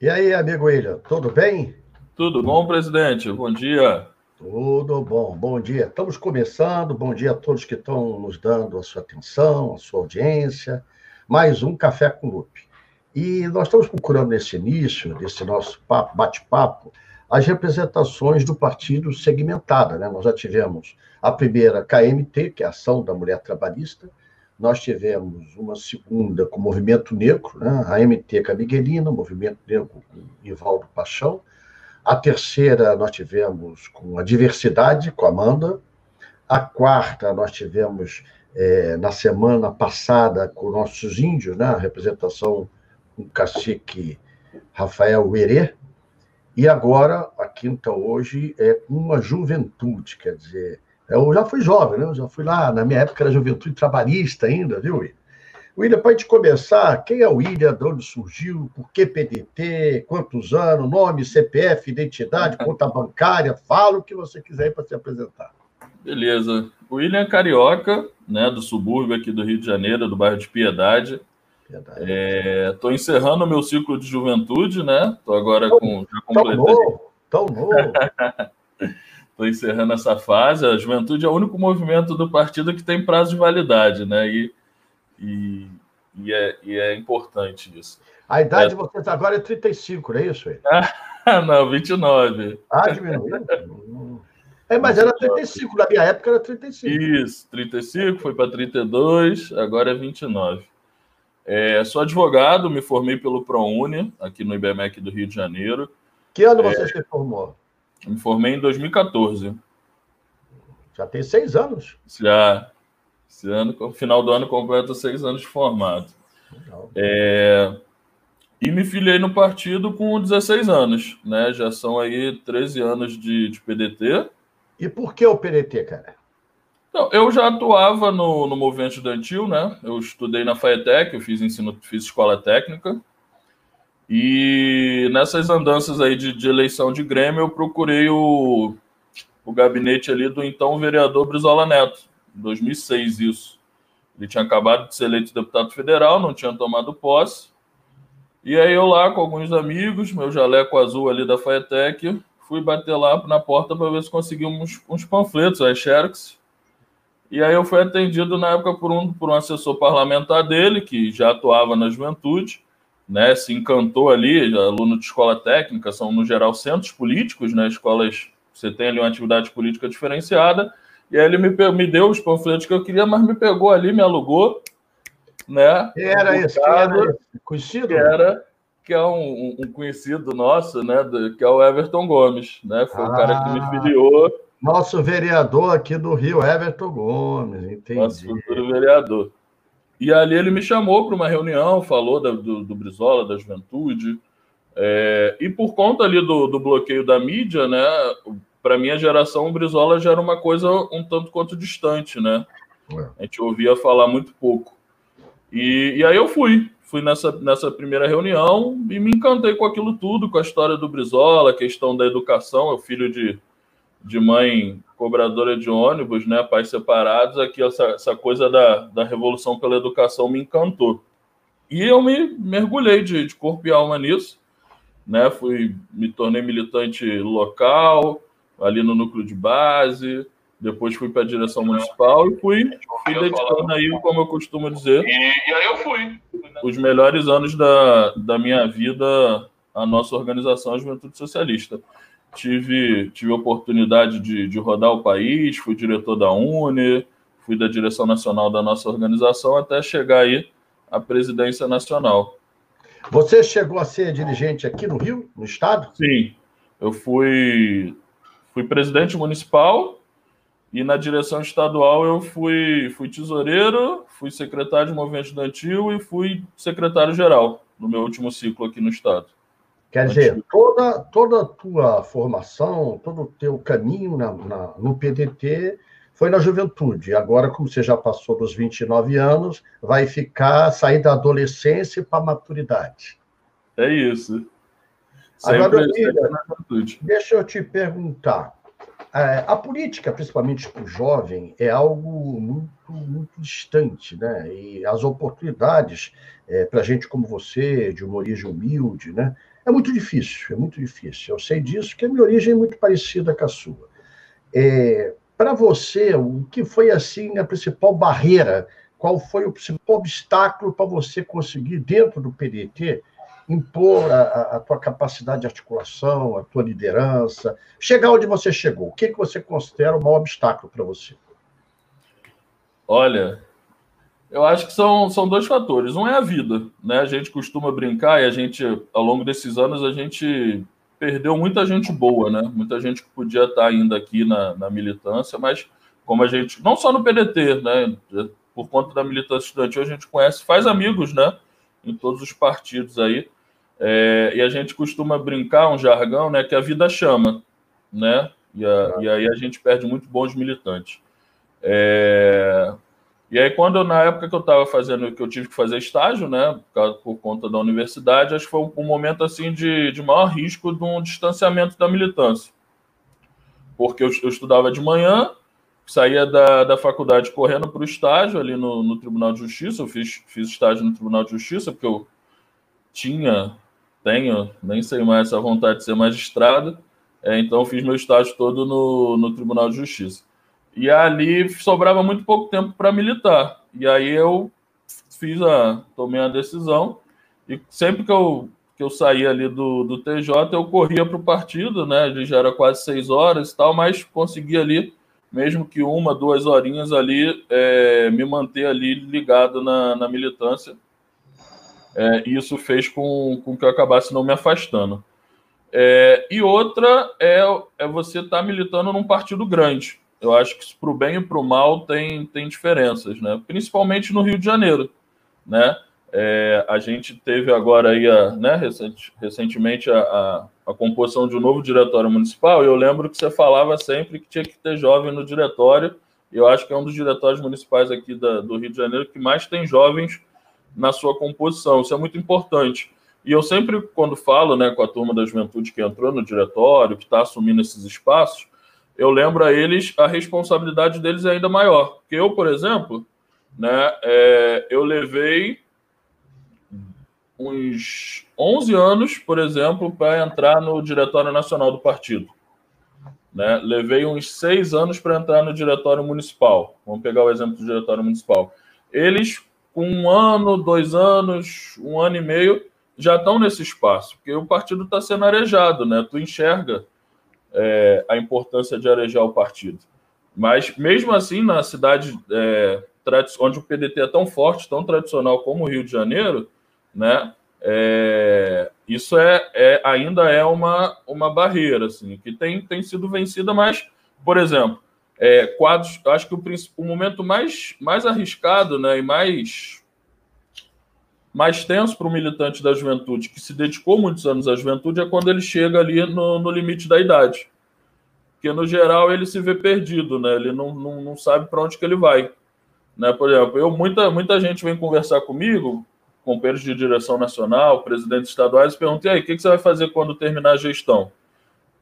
E aí, amigo William, tudo bem? Tudo bom, presidente? Bom dia. Tudo bom, bom dia. Estamos começando, bom dia a todos que estão nos dando a sua atenção, a sua audiência. Mais um Café com Lupe. E nós estamos procurando nesse início, desse nosso bate-papo, as representações do partido segmentada. Né? Nós já tivemos a primeira KMT, que é a Ação da Mulher Trabalhista, nós tivemos uma segunda com o Movimento Negro, né? a MT Camiguelina, o Movimento Negro com Ivaldo Paixão, a terceira nós tivemos com a Diversidade, com a Amanda, a quarta nós tivemos é, na semana passada com nossos índios, né? a representação com o cacique Rafael Uerê, e agora, a quinta hoje, é com uma juventude, quer dizer, eu já fui jovem, né? Eu já fui lá, na minha época era juventude trabalhista ainda, viu, William? William, para a gente começar, quem é o William, de onde surgiu, por que PDT, quantos anos, nome, CPF, identidade, conta bancária, fala o que você quiser para se apresentar. Beleza. O William é carioca, né, do subúrbio aqui do Rio de Janeiro, do bairro de Piedade. Estou é, encerrando o meu ciclo de juventude, né? Estou agora com. Já completei. Tão novo, tão novo. Estou encerrando essa fase. A juventude é o único movimento do partido que tem prazo de validade, né? E, e, e, é, e é importante isso. A idade é... de vocês agora é 35, não é isso? Ah, não, 29. Ah, diminuiu? É, mas era 35, na minha época era 35. Isso, 35, foi para 32, agora é 29. É, sou advogado, me formei pelo ProUni, aqui no IBMEC do Rio de Janeiro. Que ano é, você se formou? Me formei em 2014. Já tem seis anos. Já. Esse ano, no final do ano, completo seis anos de formado. É, e me filiei no partido com 16 anos, né? Já são aí 13 anos de, de PDT. E por que o PDT, cara? Então, eu já atuava no, no movimento estudantil, né? Eu estudei na FAETEC, eu fiz ensino, fiz escola técnica. E nessas andanças aí de, de eleição de Grêmio, eu procurei o, o gabinete ali do então vereador Brizola Neto, em 2006 isso. Ele tinha acabado de ser eleito deputado federal, não tinha tomado posse. E aí eu lá com alguns amigos, meu jaleco azul ali da Faetec, fui bater lá na porta para ver se conseguimos uns panfletos, as Xerox. E aí eu fui atendido na época por um, por um assessor parlamentar dele, que já atuava na juventude né, se encantou ali, aluno de escola técnica, são no geral centros políticos, né, escolas, você tem ali uma atividade política diferenciada, e aí ele me, me deu os panfletos que eu queria, mas me pegou ali, me alugou, né? Era esse? Quem era esse? Conhecido? Que era, que é um, um conhecido nosso, né, do, que é o Everton Gomes, né, foi ah, o cara que me ah. filiou. Nosso vereador aqui do Rio, Everton Gomes, entendi. Nosso futuro vereador. E ali ele me chamou para uma reunião, falou da, do, do Brizola, da juventude. É, e por conta ali do, do bloqueio da mídia, né? Para minha geração, o Brizola já era uma coisa um tanto quanto distante, né? A gente ouvia falar muito pouco. E, e aí eu fui, fui nessa, nessa primeira reunião e me encantei com aquilo tudo, com a história do Brizola, a questão da educação. É o filho de, de mãe cobradora de ônibus, né, pais separados, aqui essa, essa coisa da, da revolução pela educação me encantou. E eu me mergulhei de, de corpo e alma nisso, né, fui, me tornei militante local, ali no núcleo de base, depois fui para a direção municipal e fui, fui dedicando aí, como eu costumo dizer, e, e aí eu fui. os melhores anos da, da minha vida à nossa organização, a Juventude Socialista tive, tive oportunidade de, de rodar o país, fui diretor da UNE, fui da direção nacional da nossa organização até chegar aí à presidência nacional. Você chegou a ser dirigente aqui no Rio, no estado? Sim, eu fui, fui presidente municipal e na direção estadual eu fui, fui tesoureiro, fui secretário de movimento estudantil e fui secretário-geral no meu último ciclo aqui no estado. Quer dizer, toda, toda a tua formação, todo o teu caminho na, na, no PDT foi na juventude. Agora, como você já passou dos 29 anos, vai ficar, sair da adolescência para a maturidade. É isso. Sempre Agora, filha, deixa eu te perguntar. É, a política, principalmente para o jovem, é algo muito, muito distante, né? E as oportunidades é, para gente como você, de uma origem humilde, né? É muito difícil, é muito difícil. Eu sei disso, que a minha origem é muito parecida com a sua. É, Para você, o que foi assim a principal barreira? Qual foi o principal obstáculo para você conseguir, dentro do PDT, impor a, a, tua capacidade de articulação, a tua liderança, chegar onde você chegou? O que, que você considera o maior obstáculo para você? Olha, eu acho que são, são dois fatores. Um é a vida, né? A gente costuma brincar e a gente, ao longo desses anos, a gente perdeu muita gente boa, né? Muita gente que podia estar ainda aqui na, na militância, mas como a gente, não só no PDT, né? Por conta da militância estudantil, a gente conhece, faz amigos, né? Em todos os partidos aí. É, e a gente costuma brincar um jargão, né? Que a vida chama, né? E, a, e aí a gente perde muito bons militantes. É, e aí, quando na época que eu estava fazendo, que eu tive que fazer estágio, né, por, conta da universidade, acho que foi um, um, momento assim de, de maior risco de um distanciamento da militância. Porque eu, eu estudava de manhã, saía da, da faculdade correndo para o estágio ali no, no Tribunal de Justiça. Eu fiz, fiz estágio no Tribunal de Justiça, porque eu tinha, tenho, nem sei mais, essa vontade de ser magistrado. É, então, fiz meu estágio todo no, no Tribunal de Justiça. E ali sobrava muito pouco tempo para militar. E aí eu fiz a tomei a decisão e sempre que eu que eu saía ali do, do TJ, eu corria para o partido, né? Já era quase seis horas e tal, mas consegui ali, mesmo que uma, duas horinhas ali, é, me manter ali ligado na, na militância. É, isso fez com, com que eu acabasse não me afastando. É, e outra é, é você estar tá militando num partido grande. Eu acho que para o bem e para o mal tem, tem diferenças, né? Principalmente no Rio de Janeiro, né? É, a gente teve agora aí, a, né, recent, recentemente, a, a, a, composição de um novo diretório municipal, e eu lembro que você falava sempre que tinha que ter jovem no diretório, eu acho que é um dos diretórios municipais aqui da, do Rio de Janeiro que mais tem jovens na sua composição, isso é muito importante. E eu sempre, quando falo né, com a turma da juventude que entrou no diretório, que está assumindo esses espaços, eu lembro a eles a responsabilidade deles é ainda maior. Porque eu, por exemplo, né, é, eu levei uns 11 anos, por exemplo, para entrar no Diretório Nacional do Partido. Né? Levei uns seis anos para entrar no Diretório Municipal. Vamos pegar o exemplo do Diretório Municipal. Eles, com um ano, dois anos, um ano e meio, já estão nesse espaço, porque o partido está sendo arejado, né? Tu enxerga é, a importância de arejar o partido. Mas, mesmo assim, na cidade é, onde o PDT é tão forte, tão tradicional como o Rio de Janeiro, né, é, isso é, é, ainda é uma, uma barreira assim, que tem, tem sido vencida, mas, por exemplo, é, quadros, acho que o, o momento mais, mais arriscado né, e mais mais tenso para o militante da juventude, que se dedicou muitos anos à juventude, é quando ele chega ali no, no limite da idade. Porque, no geral, ele se vê perdido, né? Ele não, não, não sabe para onde que ele vai. Né? Por exemplo, eu, muita, muita gente vem conversar comigo, companheiros de direção nacional, presidentes estaduais, e perguntam, e aí, o que, que você vai fazer quando terminar a gestão?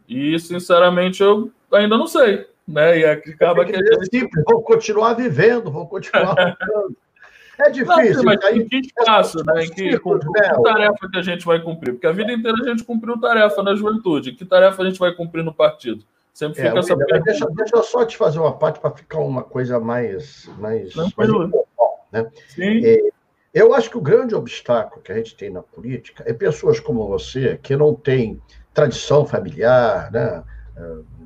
E, sinceramente, eu ainda não sei. Né? E acaba que, gente... Simples, vou continuar vivendo, vou continuar É difícil. Não, mas aí, em que espaço, né? Em que, com, que tarefa que a gente vai cumprir? Porque a vida inteira a gente cumpriu tarefa na juventude. Que tarefa a gente vai cumprir no partido? Sempre é, fica essa pergunta. Deixa, deixa eu só te fazer uma parte para ficar uma coisa mais, mais, mais né? Sim. É, eu acho que o grande obstáculo que a gente tem na política é pessoas como você que não têm tradição familiar, né? É,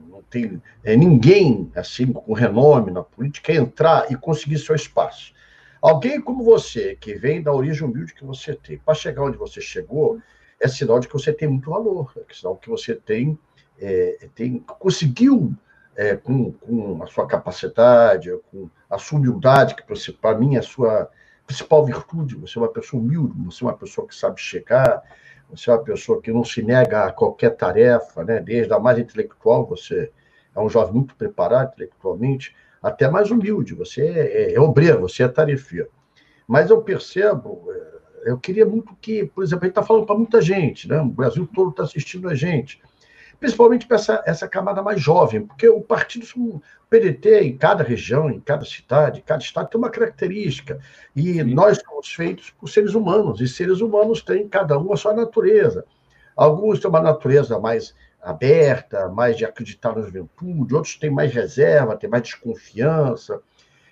não tem é, ninguém assim com renome na política entrar e conseguir seu espaço. Alguém como você, que vem da origem humilde que você tem, para chegar onde você chegou, é sinal de que você tem muito valor, é sinal que você tem, é, tem conseguiu, é, com, com a sua capacidade, com a sua humildade, que para mim é a sua principal virtude, você é uma pessoa humilde, você é uma pessoa que sabe chegar, você é uma pessoa que não se nega a qualquer tarefa, né? desde a mais intelectual, você é um jovem muito preparado intelectualmente, até mais humilde, você é, é obreiro, você é tarefeiro. Mas eu percebo, é, eu queria muito que, por exemplo, a gente está falando para muita gente, né? o Brasil todo está assistindo a gente, principalmente para essa, essa camada mais jovem, porque o partido, o PDT, em cada região, em cada cidade, em cada estado, tem uma característica. E Sim. nós somos feitos por seres humanos, e seres humanos têm cada um a sua natureza. Alguns têm uma natureza mais aberta, mais de acreditar na juventude, outros têm mais reserva, têm mais desconfiança.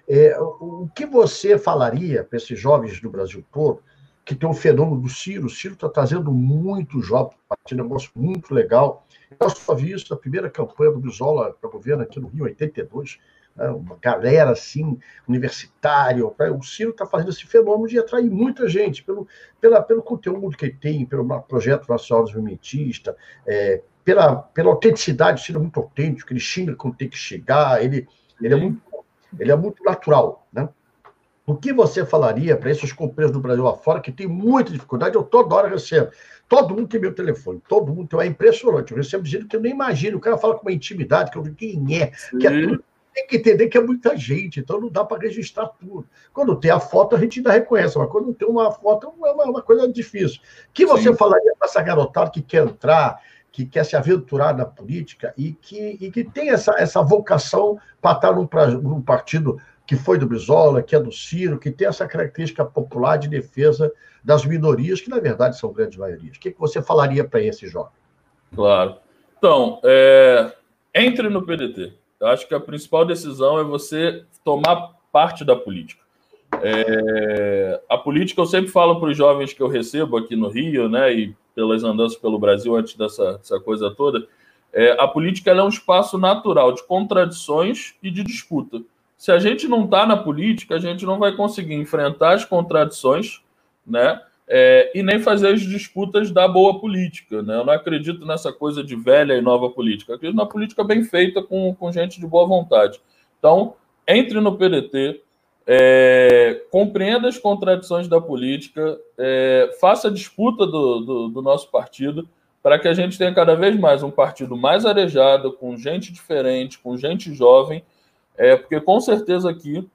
É, o que você falaria para esses jovens do Brasil todo, que tem um fenômeno do Ciro? O Ciro está trazendo muitos jovens para um negócio muito legal. Eu só vi isso na primeira campanha do Bisola para governo aqui no Rio, 82, né, uma galera assim, universitária. O Ciro está fazendo esse fenômeno de atrair muita gente pelo, pela, pelo conteúdo que ele tem, pelo projeto nacional desenvolvimentista, é, pela, pela autenticidade, o Ciro é muito autêntico, ele xinga quando tem que chegar, ele, ele, é, muito, ele é muito natural. Né? O que você falaria para esses companheiros do Brasil afora que tem muita dificuldade? Eu toda hora recebo. Todo mundo tem meu telefone, todo mundo tem. É impressionante. Eu recebo dizendo que eu nem imagino. O cara fala com uma intimidade, que eu digo quem é, que é tudo tem que entender que é muita gente, então não dá para registrar tudo. Quando tem a foto, a gente ainda reconhece, mas quando não tem uma foto, é uma, uma coisa difícil. O que você Sim. falaria para essa garotada que quer entrar, que quer se aventurar na política e que, e que tem essa, essa vocação para estar num, num partido que foi do Brizola, que é do Ciro, que tem essa característica popular de defesa das minorias, que na verdade são grandes maiorias. O que, que você falaria para esse jovem? Claro. Então, é... entre no PDT. Eu acho que a principal decisão é você tomar parte da política. É, a política, eu sempre falo para os jovens que eu recebo aqui no Rio, né, e pelas andanças pelo Brasil antes dessa, dessa coisa toda, é, a política é um espaço natural de contradições e de disputa. Se a gente não está na política, a gente não vai conseguir enfrentar as contradições, né, é, e nem fazer as disputas da boa política. Né? Eu não acredito nessa coisa de velha e nova política. Eu acredito na política bem feita com, com gente de boa vontade. Então, entre no PDT, é, compreenda as contradições da política, é, faça a disputa do, do, do nosso partido para que a gente tenha cada vez mais um partido mais arejado, com gente diferente, com gente jovem, é, porque com certeza aqui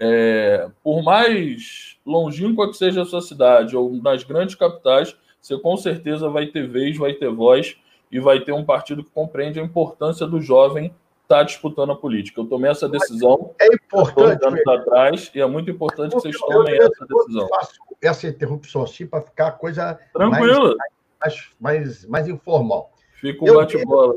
é, por mais longínqua que seja a sua cidade ou nas grandes capitais, você com certeza vai ter vez, vai ter voz e vai ter um partido que compreende a importância do jovem estar tá disputando a política. Eu tomei essa decisão é importante, anos atrás e é muito importante que vocês tomem essa decisão. Faço essa interrupção assim para ficar a coisa Tranquilo. Mais, mais, mais, informal. Fica um bate-bola.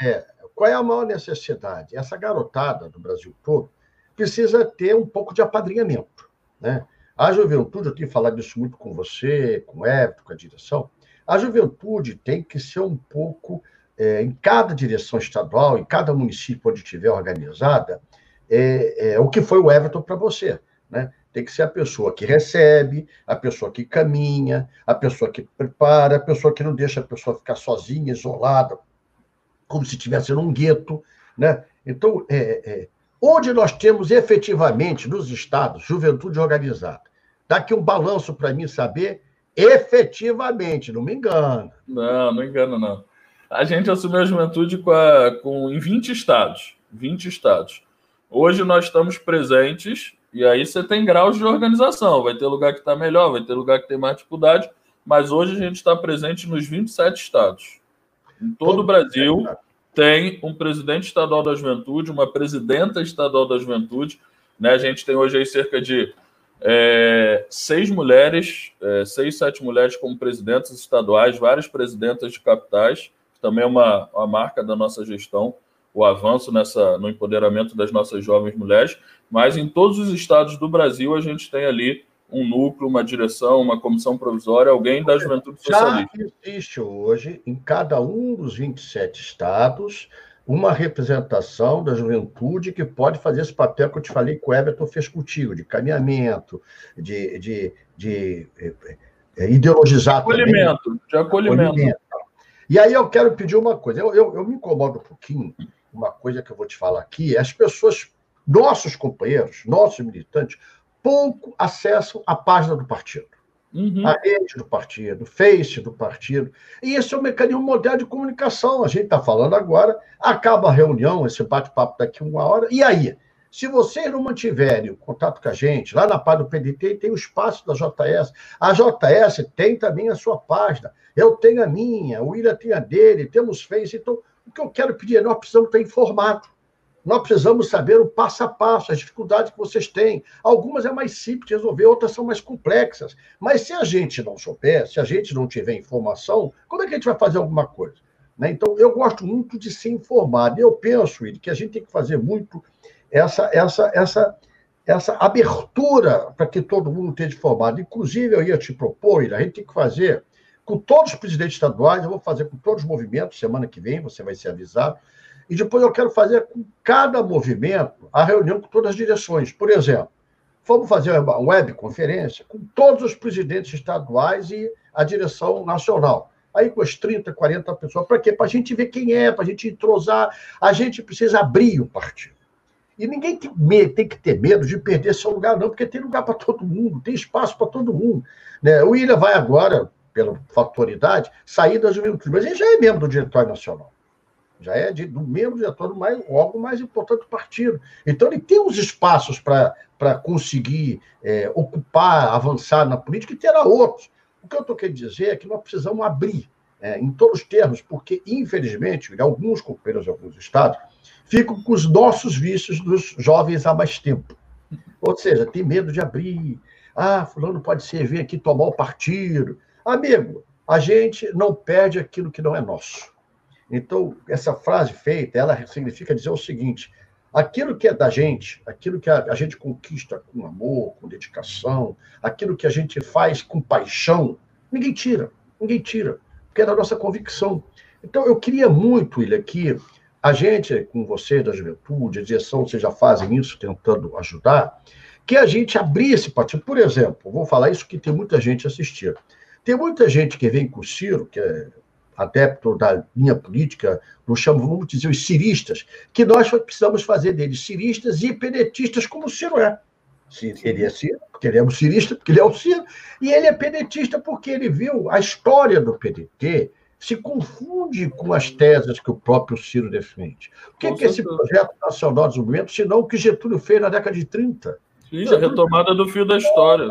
É, qual é a maior necessidade? Essa garotada do Brasil todo precisa ter um pouco de apadrinhamento. Né? A juventude, eu tenho falado isso muito com você, com o Everton, com a direção, a juventude tem que ser um pouco, é, em cada direção estadual, em cada município onde estiver organizada, é, é o que foi o Everton para você. Né? Tem que ser a pessoa que recebe, a pessoa que caminha, a pessoa que prepara, a pessoa que não deixa a pessoa ficar sozinha, isolada, como se estivesse num gueto. Né? Então, é, é Onde nós temos efetivamente nos estados juventude organizada? Dá aqui um balanço para mim saber efetivamente, não me engano. Não, não engano, não. A gente assumiu a juventude com, a, com, em 20 estados. 20 estados. Hoje nós estamos presentes, e aí você tem graus de organização. Vai ter lugar que está melhor, vai ter lugar que tem mais dificuldade, mas hoje a gente está presente nos 27 estados. Em todo, o Brasil. Tem um presidente estadual da juventude, uma presidenta estadual da juventude. Né? A gente tem hoje aí cerca de é, seis mulheres, é, seis, sete mulheres como presidentes estaduais, várias presidentas de capitais, também é uma, uma marca da nossa gestão, o avanço nessa, no empoderamento das nossas jovens mulheres. Mas em todos os estados do Brasil, a gente tem ali um núcleo, uma direção, uma comissão provisória, alguém da juventude socialista. Já existe hoje, em cada um dos 27 estados, uma representação da juventude que pode fazer esse papel que eu te falei que o Everton fez contigo, de caminhamento, de, de, de, de é, ideologizar acolhimento, também. De acolhimento. acolhimento. E aí eu quero pedir uma coisa, eu, eu, eu me incomodo um pouquinho, uma coisa que eu vou te falar aqui, as pessoas, nossos companheiros, nossos militantes, pouco acessam a página do partido. Uhum. A rede do partido, Face do partido. E esse é um mecanismo moderno de comunicação. A gente está falando agora, acaba a reunião, esse bate-papo daqui uma hora, e aí? Se vocês não mantiverem o contato com a gente, lá na página do PDT tem o espaço da JS. A JS tem também a sua página. Eu tenho a minha, o William tem a dele, temos Face. Então, o que eu quero pedir é nós precisamos estar informados. Nós precisamos saber o passo a passo, as dificuldades que vocês têm. Algumas é mais simples de resolver, outras são mais complexas. Mas se a gente não souber, se a gente não tiver informação, como é que a gente vai fazer alguma coisa? Né? Então, eu gosto muito de ser informado. Eu penso, Willi, que a gente tem que fazer muito essa, essa, essa, essa abertura para que todo mundo esteja informado. Inclusive, eu ia te propor, a gente tem que fazer com todos os presidentes estaduais, eu vou fazer com todos os movimentos, semana que vem, você vai ser avisado e depois eu quero fazer com cada movimento a reunião com todas as direções. Por exemplo, vamos fazer uma webconferência com todos os presidentes estaduais e a direção nacional. Aí com as 30, 40 pessoas. Para quê? Para a gente ver quem é, para a gente entrosar. A gente precisa abrir o partido. E ninguém tem, que ter medo de perder seu lugar, não, porque tem lugar para todo mundo, tem espaço para todo mundo. Né? O William vai agora, pela fatoridade, sair da juventude, mas ele já é membro do Diretório Nacional já é de, do membro do mais, órgão mais importante do partido. Então, ele tem os espaços para conseguir é, ocupar, avançar na política e terá outros. O que eu estou querendo dizer é que nós precisamos abrir, é, em todos os termos, porque, infelizmente, alguns companheiros de alguns estados ficam com os nossos vícios dos jovens há mais tempo. Ou seja, tem medo de abrir. Ah, fulano pode ser, vem aqui tomar o partido. Amigo, a gente não perde aquilo que não é nosso. Então, essa frase feita, ela significa dizer o seguinte: aquilo que é da gente, aquilo que a, gente conquista com amor, com dedicação, aquilo que a gente faz com paixão, ninguém tira, ninguém tira, porque é da nossa convicção. Então, eu queria muito, William, que a gente, com vocês da juventude, a direção, vocês já fazem isso, tentando ajudar, que a gente abrisse partido. Por exemplo, vou falar isso que tem muita gente assistindo. Tem muita gente que vem com o Ciro, que é adepto da linha política, nos chamam, vamos dizer, os ciristas, que nós precisamos fazer deles ciristas e penetistas, como o Ciro é. Ele é Ciro, porque ele é um cirista, porque ele é o Ciro, e ele é penetista porque ele viu a história do PDT se confunde com as teses que o próprio Ciro defende. O que, é, que esse projeto nacional de desenvolvimento, senão o que Getúlio fez na década de 30? Sim, a retomada do fio da história.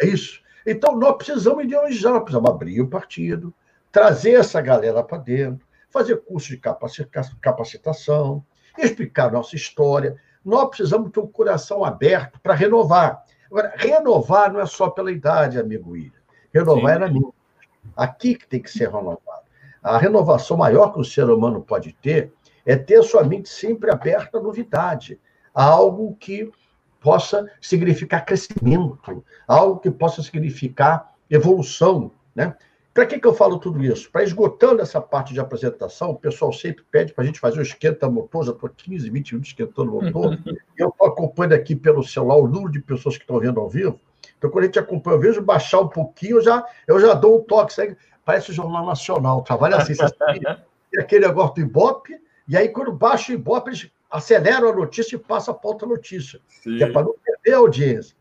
É isso. Então, nós precisamos ideologizar, nós precisamos abrir o partido, trazer essa galera para dentro, fazer curso de capacitação, explicar nossa história. Nós precisamos ter um coração aberto para renovar. Agora, renovar não é só pela idade, amigo William. Renovar Sim. é na minha. Aqui que tem que ser renovado. A renovação maior que o ser humano pode ter é ter sua mente sempre aberta à novidade, a algo que possa significar crescimento, algo que possa significar evolução, né? Para que, que eu falo tudo isso? Para esgotando essa parte de apresentação, o pessoal sempre pede para a gente fazer um esquenta-motor, já estou 15, 20 minutos esquentando o motor. eu estou acompanhando aqui pelo celular o número de pessoas que estão vendo ao vivo. Então, quando a gente acompanha, eu vejo baixar um pouquinho, eu já, eu já dou um toque. Sabe? Parece o Jornal Nacional, trabalha assim. Tem aquele negócio do Ibope, e aí, quando baixa o Ibope, eles aceleram a notícia e passam para outra notícia. Que é para não perder a audiência.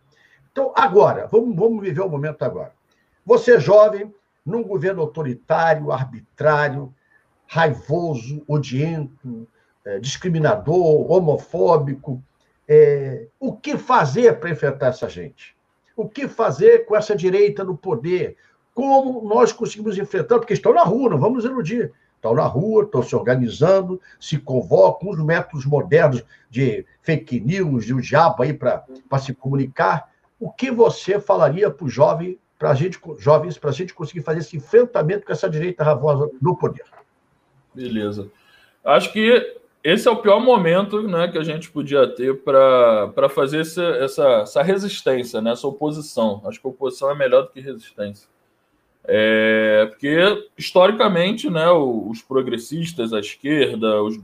Então, agora, vamos, vamos viver o momento agora. Você é jovem, num governo autoritário, arbitrário, raivoso, odiento, é, discriminador, homofóbico. É, o que fazer para enfrentar essa gente? O que fazer com essa direita no poder? Como nós conseguimos enfrentar? Porque estão na rua, não vamos iludir. Estão na rua, estão se organizando, se convocam, os métodos modernos de fake news, de um diabo aí para se comunicar. O que você falaria para o jovem gente, jovens, para a gente conseguir fazer esse enfrentamento com essa direita ravosa no poder. Beleza. Acho que esse é o pior momento né, que a gente podia ter para fazer essa, essa, essa, resistência, né, essa oposição. Acho que oposição é melhor do que resistência. É, porque, historicamente, né, os progressistas, a esquerda, os,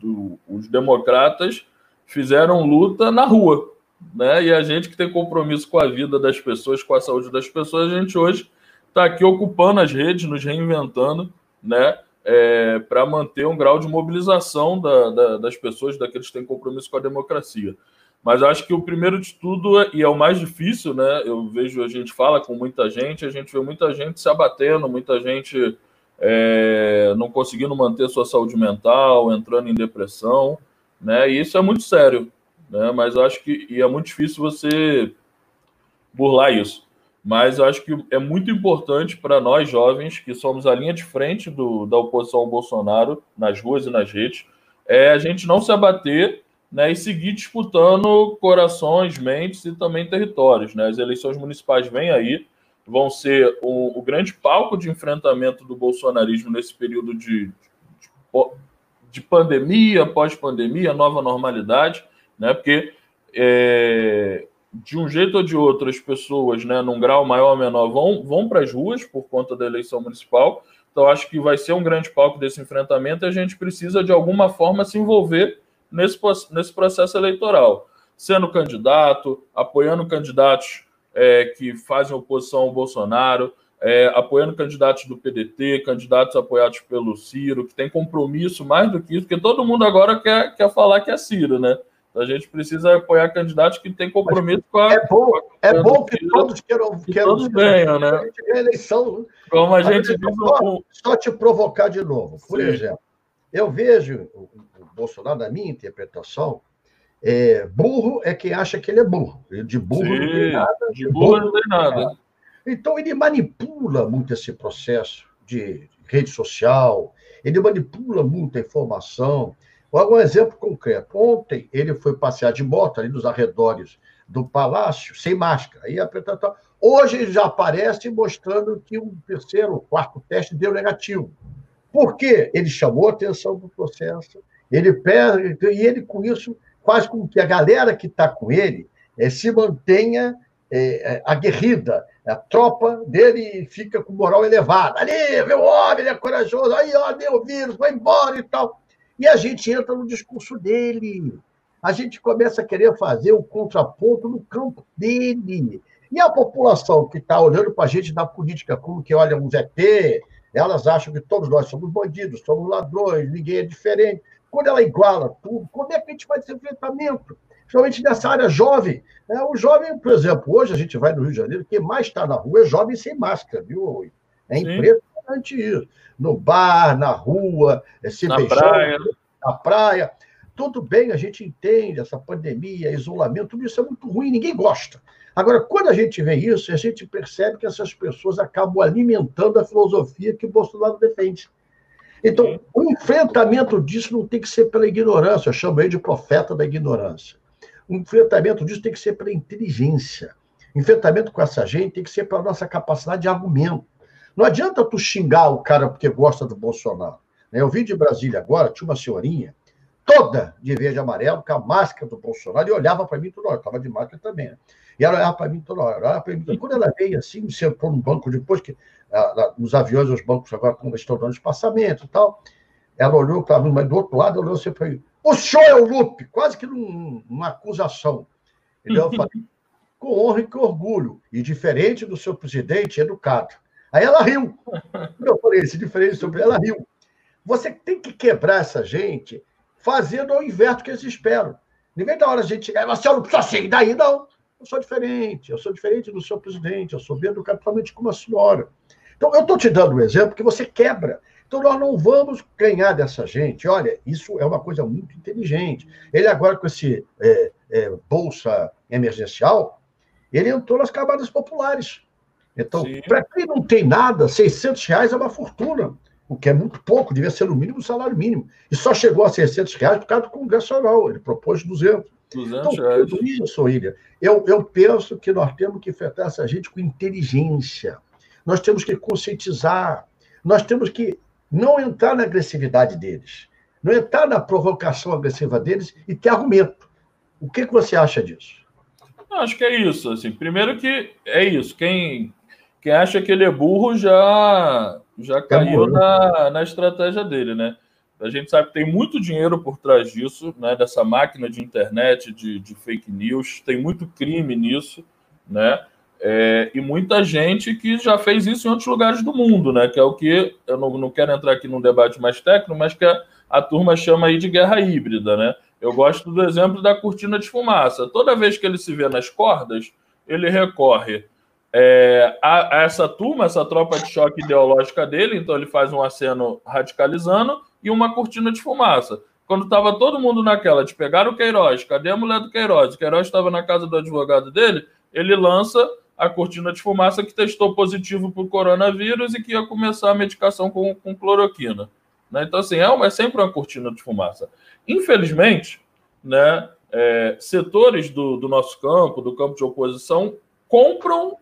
os democratas fizeram luta na rua né? E a gente que tem compromisso com a vida das pessoas, com a saúde das pessoas, a gente hoje está aqui ocupando as redes, nos reinventando, né? É, para manter um grau de mobilização da, da, das pessoas, daqueles que têm compromisso com a democracia. Mas acho que o primeiro de tudo, e é o mais difícil, né? Eu vejo, a gente fala com muita gente, a gente vê muita gente se abatendo, muita gente é, não conseguindo manter sua saúde mental, entrando em depressão, né? E isso é muito sério né? Mas acho que e é muito difícil você burlar isso. Mas acho que é muito importante para nós jovens, que somos a linha de frente do, da oposição ao Bolsonaro, nas ruas e nas redes, é a gente não se abater, né, e seguir disputando corações, mentes e também territórios. Né? As eleições municipais vêm aí, vão ser o, o grande palco de enfrentamento do bolsonarismo nesse período de, de, de pandemia, pós-pandemia, nova normalidade, né? porque é, de um jeito ou de outro as pessoas, né, num grau maior ou menor, vão, vão para as ruas por conta da eleição municipal. Então, acho que vai ser um grande palco desse enfrentamento e a gente precisa, de alguma forma, se envolver nesse, nesse processo eleitoral, sendo candidato, apoiando candidatos é, que fazem oposição ao Bolsonaro, é, apoiando candidatos do PDT, candidatos apoiados pelo Ciro, que tem compromisso mais do que isso, porque todo mundo agora quer, quer falar que é Ciro, né? Então, a gente precisa apoiar candidatos que têm compromisso com a. É bom, a é bom que todos queiram. Que queiram todos ganham, né? A gente ganha eleição. Né? Como a gente diz. Só, só te provocar de novo. Por Sim. exemplo, eu vejo Bolsonaro, na minha interpretação, é, burro é quem acha que ele é burro. De burro Sim, não tem nada. De burro, burro não tem nada. Então, ele manipula muito esse processo de rede social, ele manipula muito a informação. Um exemplo concreto. Ontem, ele foi passear de moto ali nos arredores do palácio, sem máscara. Aí, Hoje, ele já aparece mostrando que o terceiro, o quarto teste deu negativo. Por quê? Ele chamou a atenção do processo, ele perde, e ele, com isso, faz com que a galera que está com ele é, se mantenha é, aguerrida. A tropa dele fica com moral elevada. Ali, meu homem, ele é corajoso. Aí, ó, deu vírus, vai embora e tal. E a gente entra no discurso dele. A gente começa a querer fazer o contraponto no campo dele. E a população que está olhando para a gente na política, como que olha um ZT, elas acham que todos nós somos bandidos, somos ladrões, ninguém é diferente. Quando ela iguala tudo, como é que a gente vai ter enfrentamento? Principalmente nessa área jovem. Né? O jovem, por exemplo, hoje a gente vai no Rio de Janeiro, quem mais está na rua é jovem sem máscara, viu? É impressionante isso. No bar, na rua, é se na beijando, praia. na praia. Tudo bem, a gente entende essa pandemia, isolamento, tudo isso é muito ruim, ninguém gosta. Agora, quando a gente vê isso, a gente percebe que essas pessoas acabam alimentando a filosofia que o Bolsonaro defende. Então, o enfrentamento disso não tem que ser pela ignorância, eu chamo ele de profeta da ignorância. O enfrentamento disso tem que ser pela inteligência. O enfrentamento com essa gente tem que ser pela nossa capacidade de argumento. Não adianta tu xingar o cara porque gosta do Bolsonaro. Eu vim de Brasília agora, tinha uma senhorinha toda de verde e amarelo, com a máscara do Bolsonaro, e olhava para mim toda hora, estava de máscara também. Né? E ela olhava para mim toda hora, olhava para mim. Quando ela veio assim, sentou no banco depois, que nos aviões, os bancos agora estão dando espaçamento e tal, ela olhou para mim, mas do outro lado, olhou assim para mim, o senhor é o Lupe, quase que num, numa acusação. Ele eu falei, com honra e com orgulho, e diferente do seu presidente, educado. Aí ela riu. Eu falei, esse diferente do seu presidente, ela riu. Você tem que quebrar essa gente fazendo ao inverso que eles esperam. Vez da hora a gente chegar, você não precisa assim, daí não. Eu sou diferente, eu sou diferente do seu presidente, eu sou bem educado totalmente como a senhora. Então, eu estou te dando um exemplo que você quebra. Então, nós não vamos ganhar dessa gente. Olha, isso é uma coisa muito inteligente. Ele agora, com esse é, é, bolsa emergencial, ele entrou nas camadas populares. Então, para quem não tem nada, 600 reais é uma fortuna o que é muito pouco, devia ser no mínimo o salário mínimo. E só chegou a 600 reais por causa do Congressional, ele propôs 200. 200 então, reais. tudo isso, William, eu, eu penso que nós temos que enfrentar essa gente com inteligência. Nós temos que conscientizar, nós temos que não entrar na agressividade deles, não entrar na provocação agressiva deles e ter argumento. O que, que você acha disso? Acho que é isso. Assim, primeiro que é isso. Quem, quem acha que ele é burro já já caiu na, na estratégia dele, né? A gente sabe que tem muito dinheiro por trás disso, né? Dessa máquina de internet, de, de fake news, tem muito crime nisso, né? É, e muita gente que já fez isso em outros lugares do mundo, né? Que é o que eu não, não quero entrar aqui num debate mais técnico, mas que a, a turma chama aí de guerra híbrida, né? Eu gosto do exemplo da cortina de fumaça. Toda vez que ele se vê nas cordas, ele recorre é, a, a, essa turma, essa tropa de choque ideológica dele, então ele faz um aceno radicalizando e uma cortina de fumaça. Quando estava todo mundo naquela de pegar o Queiroz, cadê a mulher do Queiroz? O Queiroz estava na casa do advogado dele, ele lança a cortina de fumaça que testou positivo para o coronavírus e que ia começar a medicação com, com cloroquina. Né? Então, assim, é, uma, é sempre uma cortina de fumaça. Infelizmente, né, é, setores do, do nosso campo, do campo de oposição, compram,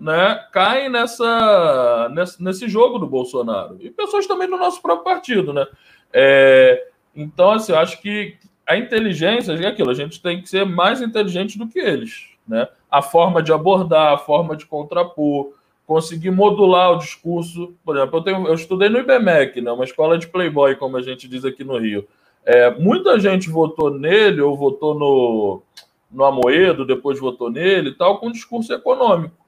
né, caem nessa, nesse, nesse jogo do Bolsonaro. E pessoas também do nosso próprio partido. Né? É, então, assim, eu acho que a inteligência é aquilo, a gente tem que ser mais inteligente do que eles. Né? A forma de abordar, a forma de contrapor, conseguir modular o discurso. Por exemplo, eu, tenho, eu estudei no IBMEC, né, uma escola de playboy, como a gente diz aqui no Rio. É, muita gente votou nele ou votou no, no Amoedo, depois votou nele e tal, com discurso econômico.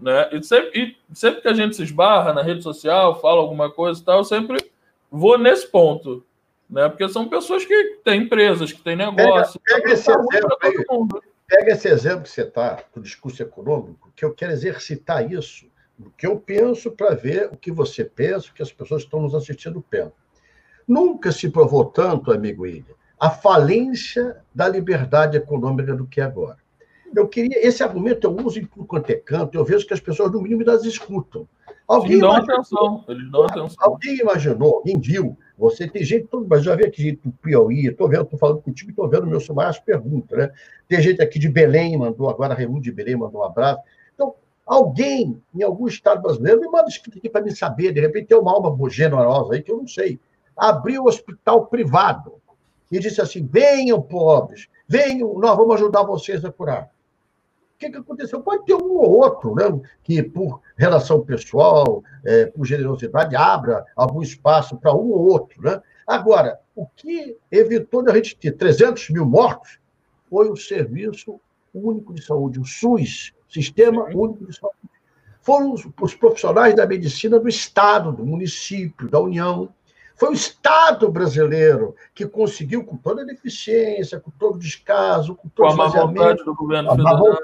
Né? E, sempre, e sempre que a gente se esbarra na rede social, fala alguma coisa e tal, eu sempre vou nesse ponto. Né? Porque são pessoas que têm empresas, que têm negócio. Pega, pega esse exemplo pega esse exemplo que você está, do discurso econômico, que eu quero exercitar isso, o que eu penso, para ver o que você pensa, o que as pessoas que estão nos assistindo pensam. Nunca se provou tanto, amigo William, a falência da liberdade econômica do que agora. Eu queria, esse argumento eu uso em tudo quanto é canto, eu vejo que as pessoas, no mínimo, das escutam. Alguém dão atenção, eles dão atenção. Alguém imaginou, alguém viu, você tem gente, todo, mas já vi aqui gente do Piauí, estou vendo, estou falando contigo, estou vendo meu celular as perguntas, né? Tem gente aqui de Belém, mandou agora, Raimundo de Belém mandou um abraço. Então, alguém em algum estado brasileiro me manda escrito aqui para me saber, de repente tem uma alma generosa aí que eu não sei abriu um hospital privado e disse assim: venham, pobres, venham, nós vamos ajudar vocês a curar. O que, que aconteceu? Pode ter um ou outro, né, que por relação pessoal, é, por generosidade, abra algum espaço para um ou outro. Né? Agora, o que evitou de a gente ter 300 mil mortos foi o Serviço Único de Saúde, o SUS, Sistema Único de Saúde. Foram os, os profissionais da medicina do Estado, do município, da União, foi o Estado brasileiro que conseguiu, com toda a deficiência, com todo o descaso, com todo com a vontade do governo federal.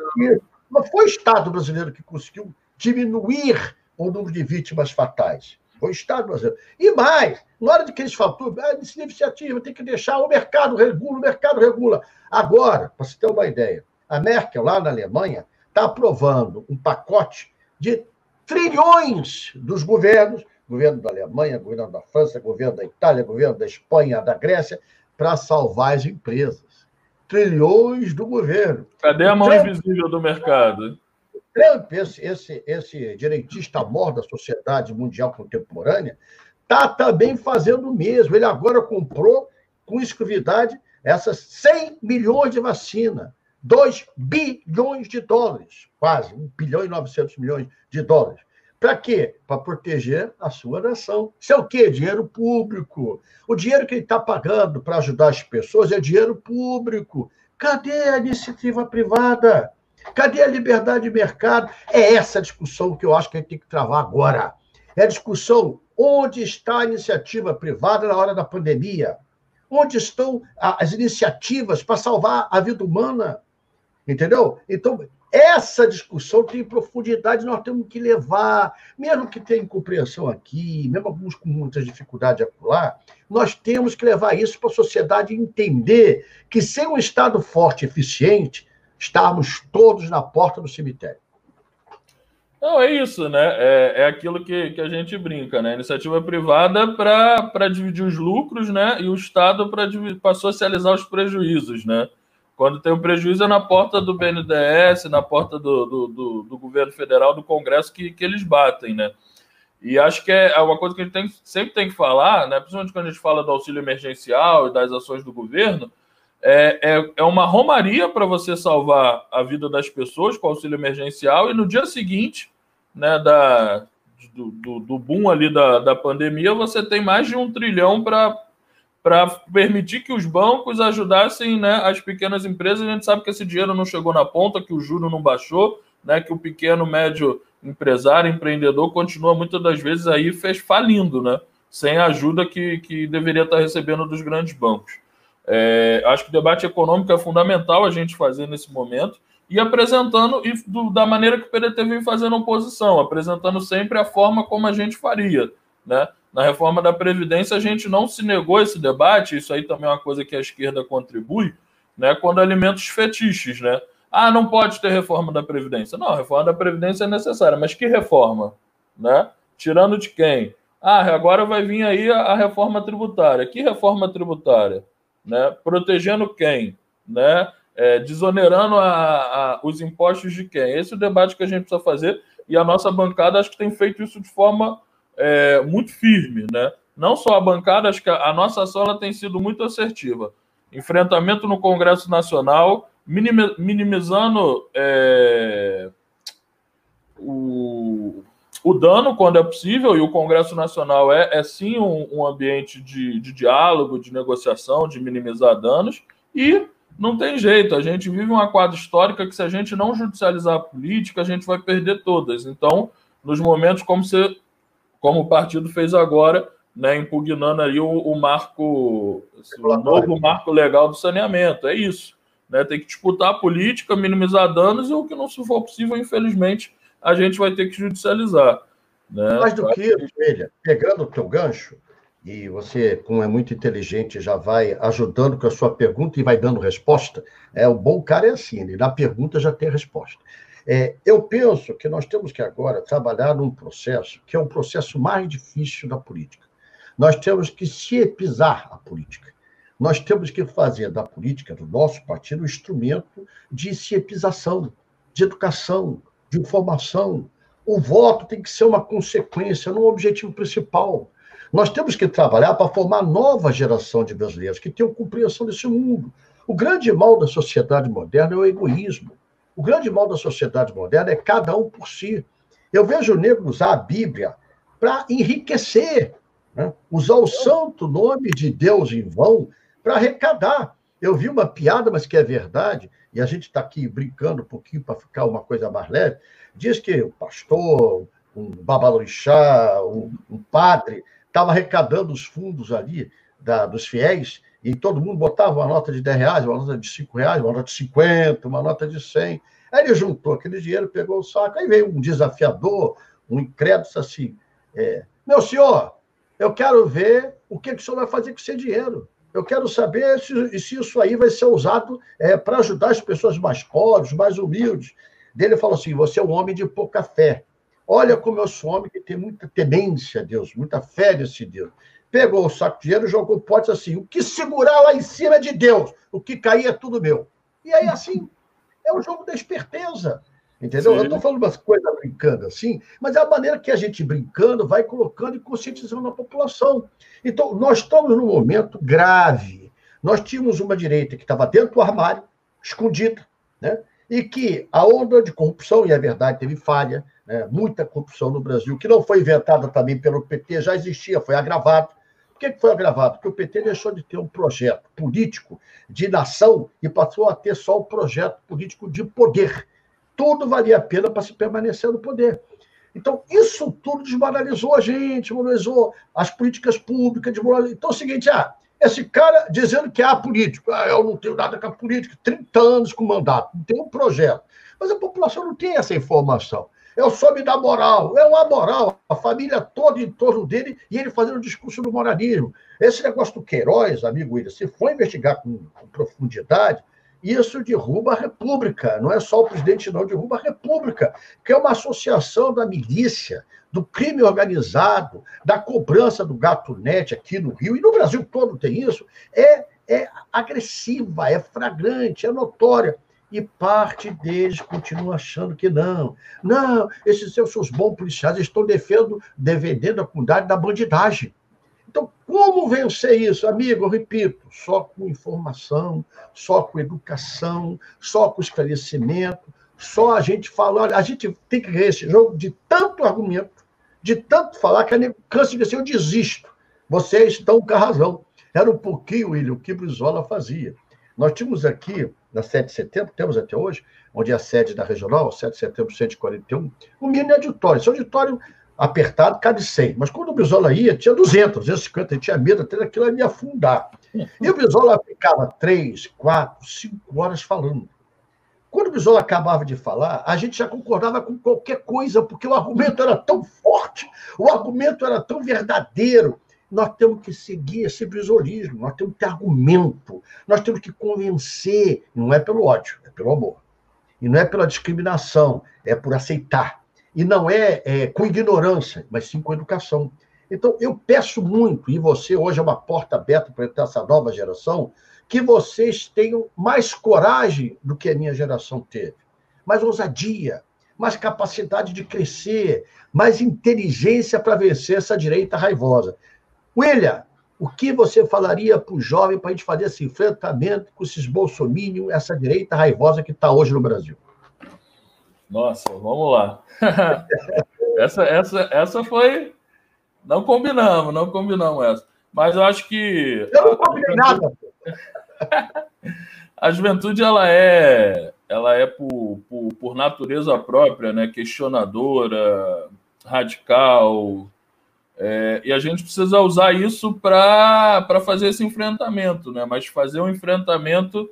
Mas foi o Estado brasileiro que conseguiu diminuir o número de vítimas fatais. Foi o Estado brasileiro. E mais, na hora de que eles falam, ah, iniciativa, tem que deixar, o mercado regula, o mercado regula. Agora, para você ter uma ideia, a Merkel, lá na Alemanha, está aprovando um pacote de trilhões dos governos governo da Alemanha, governo da França, governo da Itália, governo da Espanha, da Grécia, para salvar as empresas. Trilhões do governo. Cadê a mão Trump, invisível do mercado? Trump, esse, esse, esse direitista mor da sociedade mundial contemporânea, está também fazendo o mesmo. Ele agora comprou, com exclusividade, essas 100 milhões de vacina. 2 bilhões de dólares, quase, 1 bilhão e 900 milhões de dólares. Para quê? Para proteger a sua nação. Isso é o quê? Dinheiro público. O dinheiro que ele está pagando para ajudar as pessoas é dinheiro público. Cadê a iniciativa privada? Cadê a liberdade de mercado? É essa discussão que eu acho que a gente tem que travar agora. É a discussão onde está a iniciativa privada na hora da pandemia? Onde estão as iniciativas para salvar a vida humana? Entendeu? Então, essa discussão tem profundidade, nós temos que levar, mesmo que tenha incompreensão aqui, mesmo alguns com muita dificuldade a pular, nós temos que levar isso para a sociedade entender que sem um Estado forte e eficiente, estamos todos na porta do cemitério. Não, é isso, né? É, é aquilo que, que a gente brinca, né? Iniciativa privada para dividir os lucros, né? E o Estado para socializar os prejuízos, né? Quando tem um prejuízo é na porta do BNDES, na porta do, do, do, do governo federal, do Congresso, que, que eles batem, né? E acho que é, é uma coisa que a gente tem, sempre tem que falar, né? principalmente quando a gente fala do auxílio emergencial e das ações do governo, é, é, é uma romaria para você salvar a vida das pessoas com auxílio emergencial e no dia seguinte, né, da, do, do, do boom ali da, da pandemia, você tem mais de um trilhão para para permitir que os bancos ajudassem né, as pequenas empresas. A gente sabe que esse dinheiro não chegou na ponta, que o juro não baixou, né, que o pequeno, médio empresário, empreendedor continua muitas das vezes aí fez falindo, né, sem a ajuda que, que deveria estar recebendo dos grandes bancos. É, acho que o debate econômico é fundamental a gente fazer nesse momento e apresentando e do, da maneira que o PDT vem fazendo oposição, apresentando sempre a forma como a gente faria, né? Na reforma da Previdência, a gente não se negou esse debate, isso aí também é uma coisa que a esquerda contribui, né, quando alimentos fetiches, né? Ah, não pode ter reforma da Previdência. Não, a reforma da Previdência é necessária, mas que reforma? Né? Tirando de quem? Ah, agora vai vir aí a, a reforma tributária. Que reforma tributária? né? Protegendo quem? Né? É, desonerando a, a, os impostos de quem? Esse é o debate que a gente precisa fazer e a nossa bancada acho que tem feito isso de forma é, muito firme, né? Não só a bancada, acho que a, nossa ação tem sido muito assertiva. Enfrentamento no Congresso Nacional, minimizando é, o, o dano quando é possível, e o Congresso Nacional é, é sim um, um ambiente de, de diálogo, de negociação, de minimizar danos, e não tem jeito, a gente vive uma quadra histórica que se a gente não judicializar a política, a gente vai perder todas. Então, nos momentos como, você, como o partido fez agora, né, impugnando aí o, o marco, o novo marco legal do saneamento, é isso. Né, tem que disputar a política, minimizar danos e o que não se for possível, infelizmente, a gente vai ter que judicializar. Né? Mais do que veja, pegando o teu gancho, e você, como é muito inteligente, já vai ajudando com a sua pergunta e vai dando resposta. É, o bom cara é assim, ele na pergunta já tem resposta. É, eu penso que nós temos que agora trabalhar num processo que é o processo mais difícil da política. Nós temos que ciepizar a política. Nós temos que fazer da política, do nosso partido, um instrumento de ciepização, de educação, de informação. O voto tem que ser uma consequência, não um objetivo principal. Nós temos que trabalhar para formar nova geração de brasileiros que tenham compreensão desse mundo. O grande mal da sociedade moderna é o egoísmo. O grande mal da sociedade moderna é cada um por si. Eu vejo o negro usar a Bíblia para enriquecer, né? usar o santo nome de Deus em vão para arrecadar. Eu vi uma piada, mas que é verdade, e a gente está aqui brincando um pouquinho para ficar uma coisa mais leve. Diz que o pastor, um babalorixá, um, um padre, estava arrecadando os fundos ali da, dos fiéis, e todo mundo botava uma nota de 10 reais, uma nota de 5 reais, uma nota de 50, uma nota de 100. Aí ele juntou aquele dinheiro, pegou o saco, aí veio um desafiador, um incrédulo, assim, é, meu senhor, eu quero ver o que, que o senhor vai fazer com esse dinheiro. Eu quero saber se, se isso aí vai ser usado é, para ajudar as pessoas mais pobres, mais humildes. Dele falou assim: você é um homem de pouca fé. Olha como eu sou homem que tem muita temência a Deus, muita fé nesse Deus. Pegou o saco de dinheiro e jogou pote assim: o que segurar lá em cima é de Deus, o que cair é tudo meu. E aí, assim, é o jogo da esperteza. Entendeu? Sim. Eu estou falando umas coisas brincando assim, mas é a maneira que a gente brincando vai colocando e conscientizando a população. Então, nós estamos num momento grave. Nós tínhamos uma direita que estava dentro do armário, escondida, né? e que a onda de corrupção, e é verdade, teve falha, né? muita corrupção no Brasil, que não foi inventada também pelo PT, já existia, foi agravado. Que foi agravado? Porque o PT deixou de ter um projeto político de nação e passou a ter só um projeto político de poder tudo valia a pena para se permanecer no poder. Então, isso tudo desmoralizou a gente, desmoralizou as políticas públicas. Desmoralizou... Então, é o seguinte, ah, esse cara dizendo que é político, ah, eu não tenho nada com a política, 30 anos com mandato, não tem um projeto. Mas a população não tem essa informação. Eu sou me da moral, é uma moral, a família toda em torno dele e ele fazendo o discurso do moralismo. Esse negócio do Queiroz, amigo William, se for investigar com, com profundidade, isso derruba a República. Não é só o presidente, não, derruba a República, que é uma associação da milícia, do crime organizado, da cobrança do gato net aqui no Rio, e no Brasil todo tem isso, é, é agressiva, é flagrante, é notória. E parte deles continua achando que não. Não, esses seus bons policiais estão defendendo, defendendo a comunidade da bandidagem. Então, como vencer isso, amigo? Eu repito, só com informação, só com educação, só com esclarecimento, só a gente falando. A gente tem que ver esse jogo de tanto argumento, de tanto falar, que gente cansa de dizer, eu desisto. Vocês estão com a razão. Era um pouquinho, William, o que Brizola fazia. Nós tínhamos aqui, na 7 de setembro, temos até hoje, onde é a sede da regional, 7 de setembro 141, um mini auditório. Esse auditório apertado, cabe 100. Mas quando o Brizola ia, tinha 200, 250, ele tinha medo até daquilo me afundar. E o Brizola ficava 3, 4, 5 horas falando. Quando o Brizola acabava de falar, a gente já concordava com qualquer coisa, porque o argumento era tão forte, o argumento era tão verdadeiro. Nós temos que seguir esse brisolismo, nós temos que ter argumento, nós temos que convencer, não é pelo ódio, é pelo amor. E não é pela discriminação, é por aceitar e não é, é, com ignorância, mas sim com educação. Então, eu peço muito, e você hoje é uma porta aberta para essa nova geração, que vocês tenham mais coragem do que a minha geração teve, mais ousadia, mais capacidade de crescer, mais inteligência para vencer essa direita raivosa. William, o que você falaria para o jovem para a gente fazer esse enfrentamento com esses bolsominions, essa direita raivosa que está hoje no Brasil? Nossa, vamos lá. essa, essa, essa foi. Não combinamos, não combinamos essa. Mas eu acho que. Eu não combinei nada. a juventude ela é, ela é por, por, por natureza própria, né? questionadora, radical, é, e a gente precisa usar isso para fazer esse enfrentamento, né? mas fazer um enfrentamento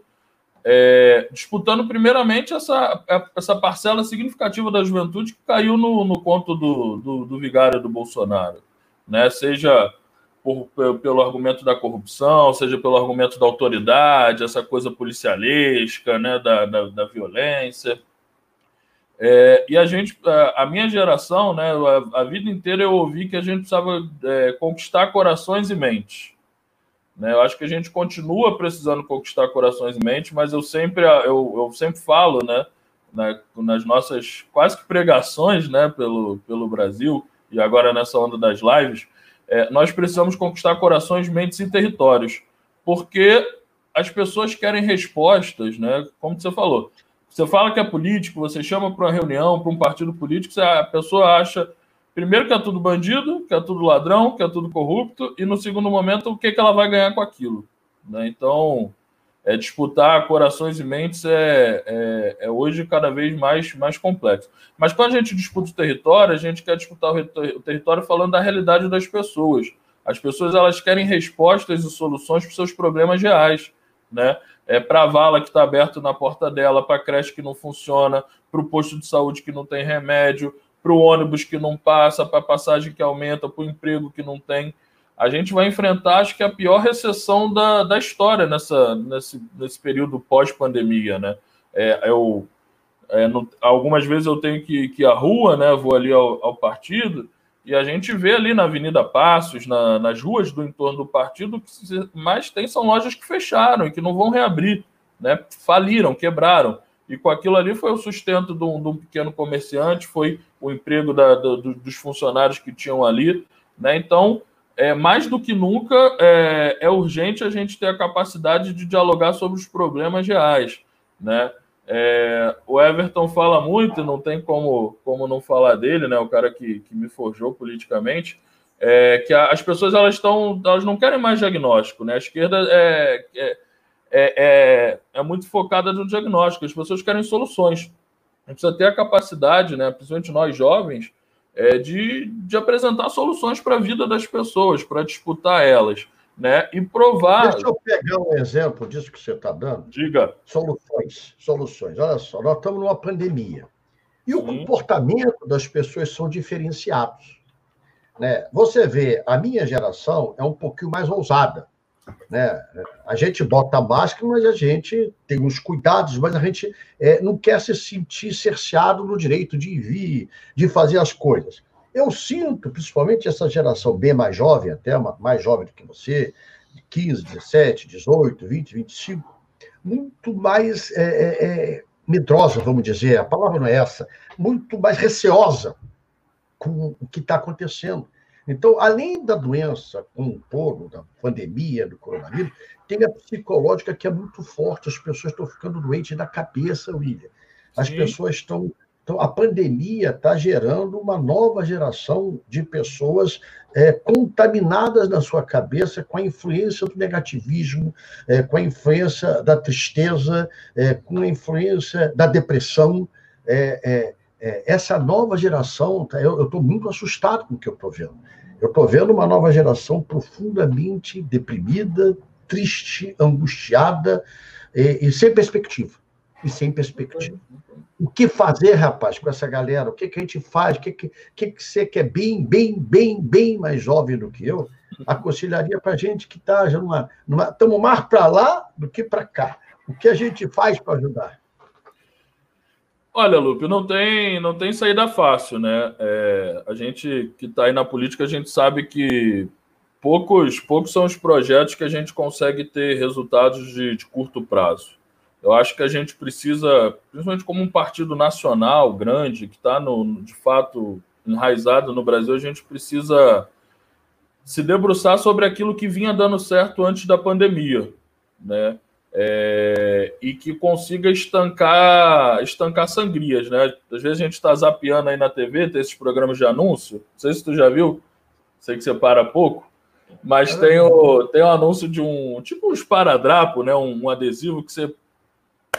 é, disputando primeiramente essa, essa parcela significativa da juventude que caiu no, no conto do, do, do vigário do Bolsonaro, né? seja por, pelo argumento da corrupção, seja pelo argumento da autoridade, essa coisa policialesca, né? da, da, da violência. É, e a gente, a, minha geração, né, a, a, vida inteira eu ouvi que a gente precisava é, conquistar corações e mentes. Né? Eu acho que a gente continua precisando conquistar corações e mentes, mas eu sempre, eu, eu sempre falo, né, na, nas nossas quase que pregações, né, pelo, pelo Brasil e agora nessa onda das lives, é, nós precisamos conquistar corações, mentes e territórios, porque as pessoas querem respostas, né? Como você falou, você fala que é político, você chama para uma reunião, para um partido político, a pessoa acha, primeiro, que é tudo bandido, que é tudo ladrão, que é tudo corrupto, e no segundo momento, o que, que ela vai ganhar com aquilo. Né? Então, é, disputar corações e mentes é, é, é, hoje cada vez mais, mais complexo. Mas quando a gente disputa o território, a gente quer disputar o território falando da realidade das pessoas. As pessoas elas querem respostas e soluções para os seus problemas reais. Né? é, para a vala que está aberto na porta dela, para a creche que não funciona, para o posto de saúde que não tem remédio, para o ônibus que não passa, para a passagem que aumenta, para o emprego que não tem. A gente vai enfrentar, acho que, a pior recessão da, da história nessa, nesse, nesse período pós-pandemia. Né? É, eu, é, no, algumas vezes eu tenho que, que ir à rua, né? vou ali ao, ao partido, e a gente vê ali na Avenida Passos, na, nas ruas do entorno do partido, que mais tem são lojas que fecharam e que não vão reabrir, né? Faliram, quebraram. E com aquilo ali foi o sustento de um, de um pequeno comerciante, foi o emprego da, da, dos funcionários que tinham ali, né? Então, é, mais do que nunca, é, é urgente a gente ter a capacidade de dialogar sobre os problemas reais, né? É, o Everton fala muito, não tem como, como não falar dele, né? O cara que, que me forjou politicamente, é, que a, as pessoas elas estão, elas não querem mais diagnóstico, né? A esquerda é, é, é, é, muito focada no diagnóstico, as pessoas querem soluções. A gente precisa ter a capacidade, né? Principalmente nós jovens, é, de, de apresentar soluções para a vida das pessoas, para disputar elas né? E provar. Deixa eu pegar um exemplo disso que você está dando. Diga. Soluções, soluções. Olha só, nós estamos numa pandemia. E Sim. o comportamento das pessoas são diferenciados. Né? Você vê, a minha geração é um pouquinho mais ousada. Né? A gente bota máscara, mas a gente tem uns cuidados, mas a gente é, não quer se sentir cerceado no direito de vir, de fazer as coisas. Eu sinto, principalmente essa geração bem mais jovem, até mais jovem do que você, de 15, 17, 18, 20, 25, muito mais é, é, é, medrosa, vamos dizer, a palavra não é essa, muito mais receosa com o que está acontecendo. Então, além da doença como um todo, da pandemia, do coronavírus, tem a psicológica que é muito forte. As pessoas estão ficando doentes da cabeça, William. As Sim. pessoas estão então, a pandemia está gerando uma nova geração de pessoas é, contaminadas na sua cabeça com a influência do negativismo, é, com a influência da tristeza, é, com a influência da depressão. É, é, é, essa nova geração, tá, eu estou muito assustado com o que eu estou vendo. Eu estou vendo uma nova geração profundamente deprimida, triste, angustiada e, e sem perspectiva. E sem perspectiva o que fazer, rapaz, com essa galera? O que, que a gente faz? O que, que, que, que você que é bem, bem, bem, bem mais jovem do que eu, aconselharia para a gente que está numa. Estamos mais para lá do que para cá. O que a gente faz para ajudar? Olha, Lupe, não tem, não tem saída fácil, né? É, a gente que está aí na política, a gente sabe que poucos, poucos são os projetos que a gente consegue ter resultados de, de curto prazo. Eu acho que a gente precisa, principalmente como um partido nacional grande, que está, de fato, enraizado no Brasil, a gente precisa se debruçar sobre aquilo que vinha dando certo antes da pandemia, né? É, e que consiga estancar, estancar sangrias, né? Às vezes a gente está zapeando aí na TV, tem esses programas de anúncio, não sei se tu já viu, sei que você para pouco, mas tem o, tem o anúncio de um, tipo um esparadrapo, né? Um, um adesivo que você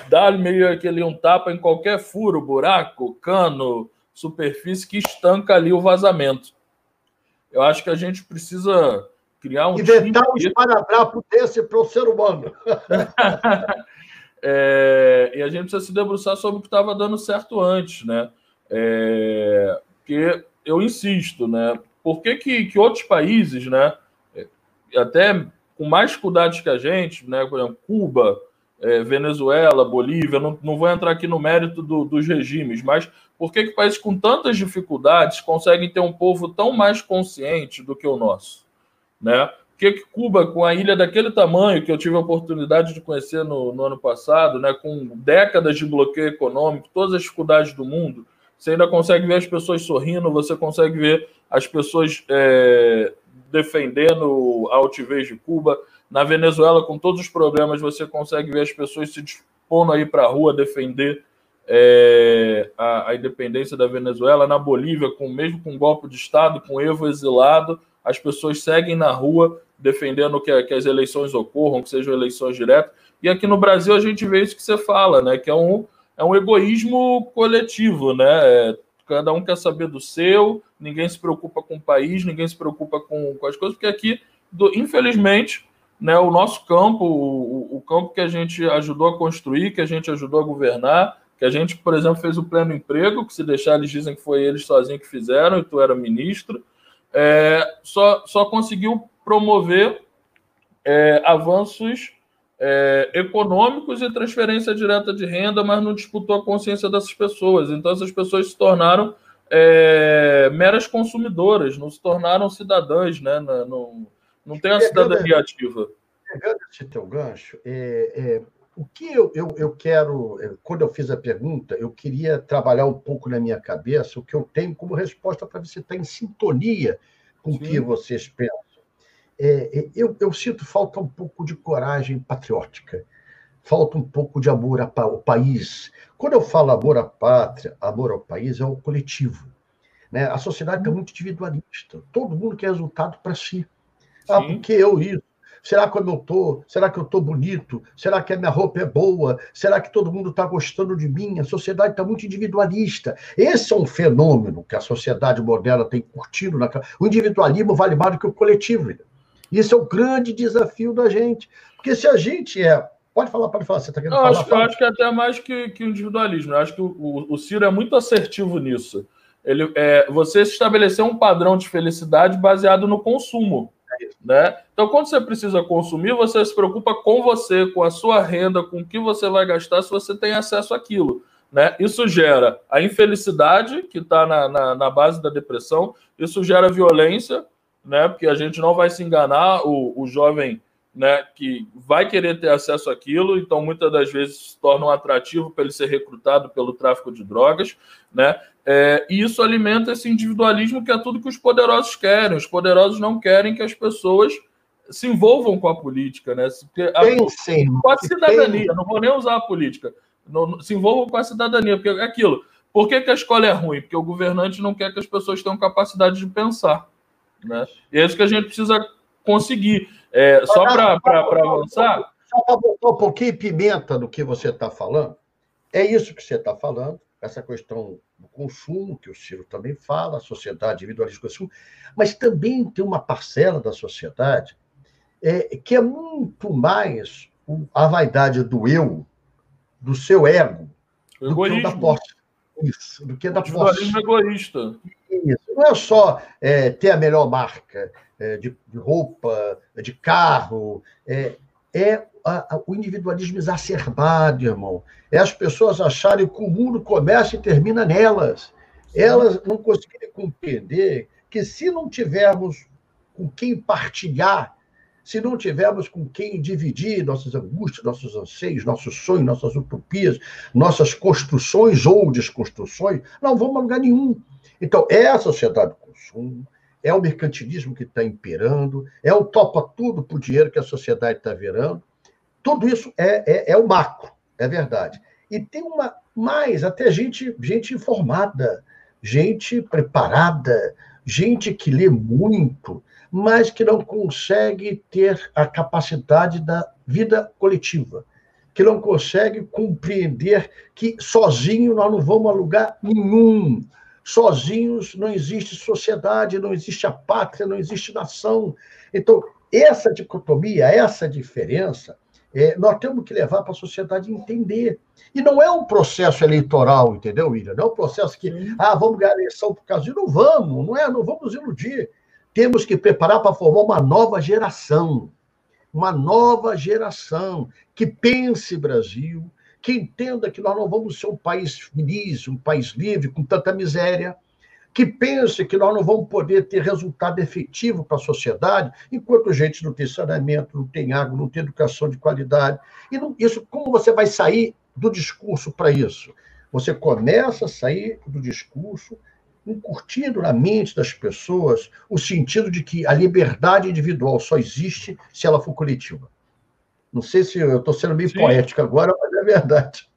dá meio aquele um tapa em qualquer furo, buraco, cano, superfície que estanca ali o vazamento. Eu acho que a gente precisa criar um. Inventar um esparadrapo desse para o ser humano. é, e a gente precisa se debruçar sobre o que estava dando certo antes, né? É, porque eu insisto, né? Por que, que, que outros países, né? Até com mais dificuldades que a gente, né? Por exemplo, Cuba, é, Venezuela, Bolívia, não, não vou entrar aqui no mérito do, dos regimes, mas por que, que países com tantas dificuldades conseguem ter um povo tão mais consciente do que o nosso? Né? Por que, que Cuba, com a ilha daquele tamanho que eu tive a oportunidade de conhecer no, no ano passado, né, com décadas de bloqueio econômico, todas as dificuldades do mundo, você ainda consegue ver as pessoas sorrindo, você consegue ver as pessoas é, defendendo a altivez de Cuba, na Venezuela, com todos os problemas, você consegue ver as pessoas se dispondo a ir para a rua defender é, a, a, independência da Venezuela. Na Bolívia, com mesmo com golpe de Estado, com Evo exilado, as pessoas seguem na rua defendendo que, que as eleições ocorram, que sejam eleições diretas. E aqui no Brasil a gente vê isso que você fala, né? Que é um, é um egoísmo coletivo, né? É, cada um quer saber do seu, ninguém se preocupa com o país, ninguém se preocupa com, com as coisas, porque aqui, do, infelizmente, né, o nosso campo, o, o, campo que a gente ajudou a construir, que a gente ajudou a governar, que a gente, por exemplo, fez o pleno emprego, que se deixar eles dizem que foi eles sozinhos que fizeram, e tu era ministro, é, só, só conseguiu promover é, avanços é, econômicos e transferência direta de renda, mas não disputou a consciência dessas pessoas. Então, essas pessoas se tornaram é, meras consumidoras, não se tornaram cidadãs, né? Não, não tem uma cidadania ativa. Pegando esse teu gancho, é, é, o que eu, eu, eu quero, é, quando eu fiz a pergunta, eu queria trabalhar um pouco na minha cabeça o que eu tenho como resposta para você estar em sintonia com o que vocês pensam. É, é, eu, eu sinto falta um pouco de coragem patriótica, falta um pouco de amor ao país. Quando eu falo amor à pátria, amor ao país, é o coletivo. Né? A sociedade está muito individualista, todo mundo quer resultado para si. Ah, porque eu isso? Será que eu estou? Será que eu estou bonito? Será que a minha roupa é boa? Será que todo mundo está gostando de mim? A sociedade está muito individualista. Esse é um fenômeno que a sociedade moderna tem curtido. Na... O individualismo vale mais do que o coletivo. Isso é o grande desafio da gente. Porque se a gente é. Pode falar, pode falar. Você está querendo eu falar? Acho, eu acho que é até mais que, que o individualismo. Eu acho que o, o Ciro é muito assertivo nisso. Ele, é, você estabeleceu um padrão de felicidade baseado no consumo. Né? Então, quando você precisa consumir, você se preocupa com você, com a sua renda, com o que você vai gastar se você tem acesso àquilo. Né? Isso gera a infelicidade, que está na, na, na, base da depressão, isso gera violência, né? porque a gente não vai se enganar, o, o jovem né, que vai querer ter acesso àquilo, então muitas das vezes se torna um atrativo para ele ser recrutado pelo tráfico de drogas, né? É, e isso alimenta esse individualismo que é tudo que os poderosos querem. Os poderosos não querem que as pessoas se envolvam com a política, né? A, com a cidadania, não vou nem usar a política. Não, se envolvam com a cidadania, porque é aquilo. Por que, que a escola é ruim? Porque o governante não quer que as pessoas tenham capacidade de pensar. Né? E é isso que a gente precisa conseguir. É, só para avançar. Só para botar um pouquinho pimenta no que você está falando, é isso que você está falando, essa questão do consumo, que o Ciro também fala, a sociedade individualista do consumo, mas também tem uma parcela da sociedade é, que é muito mais a vaidade do eu, do seu ego, do que da posse. Isso, do que da posse. egoísta. Isso. Não é só é, ter a melhor marca, é, de, de, roupa, de carro, é, é a, a, o individualismo exacerbado, irmão. É as pessoas acharem que o mundo começa e termina nelas. Elas não conseguirem compreender que se não tivermos com quem partilhar, se não tivermos com quem dividir nossas angústias, nossos anseios, nossos sonhos, nossas utopias, nossas construções ou desconstruções, não vamos a lugar nenhum. Então, é a sociedade do consumo, é o mercantilismo que está imperando, é o topa tudo por dinheiro que a sociedade está virando. Tudo isso é, é, é o macro, é verdade. E tem uma mais, até gente, gente informada, gente preparada, gente que lê muito, mas que não consegue ter a capacidade da vida coletiva, que não consegue compreender que sozinho nós não vamos a lugar nenhum. Sozinhos não existe sociedade, não existe a pátria, não existe nação. Então, essa dicotomia, essa diferença, é, nós temos que levar para a sociedade entender. E não é um processo eleitoral, entendeu, William? Não é um processo que, ah, vamos ganhar a eleição por causa disso. Não vamos, não é? Não vamos iludir. Temos que preparar para formar uma nova geração. Uma nova geração que pense Brasil, que entenda que nós não vamos ser um país feliz, um país livre, com tanta miséria, que pense que nós não vamos poder ter resultado efetivo para a sociedade enquanto a gente não tem saneamento, não tem água, não tem educação de qualidade. E não, isso, como você vai sair do discurso para isso? Você começa a sair do discurso incutindo na mente das pessoas o sentido de que a liberdade individual só existe se ela for coletiva. Não sei se eu estou sendo meio Sim. poético agora, mas é verdade.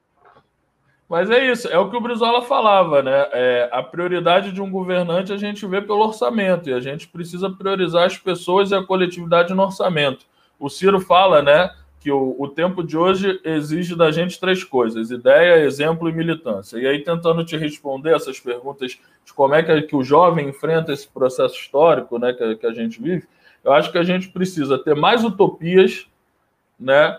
Mas é isso, é o que o Brizola falava, né? É, a prioridade de um governante a gente vê pelo orçamento, e a gente precisa priorizar as pessoas e a coletividade no orçamento. O Ciro fala, né, que o, o tempo de hoje exige da gente três coisas: ideia, exemplo e militância. E aí, tentando te responder essas perguntas de como é que, que o jovem enfrenta esse processo histórico né, que, que a gente vive, eu acho que a gente precisa ter mais utopias, né?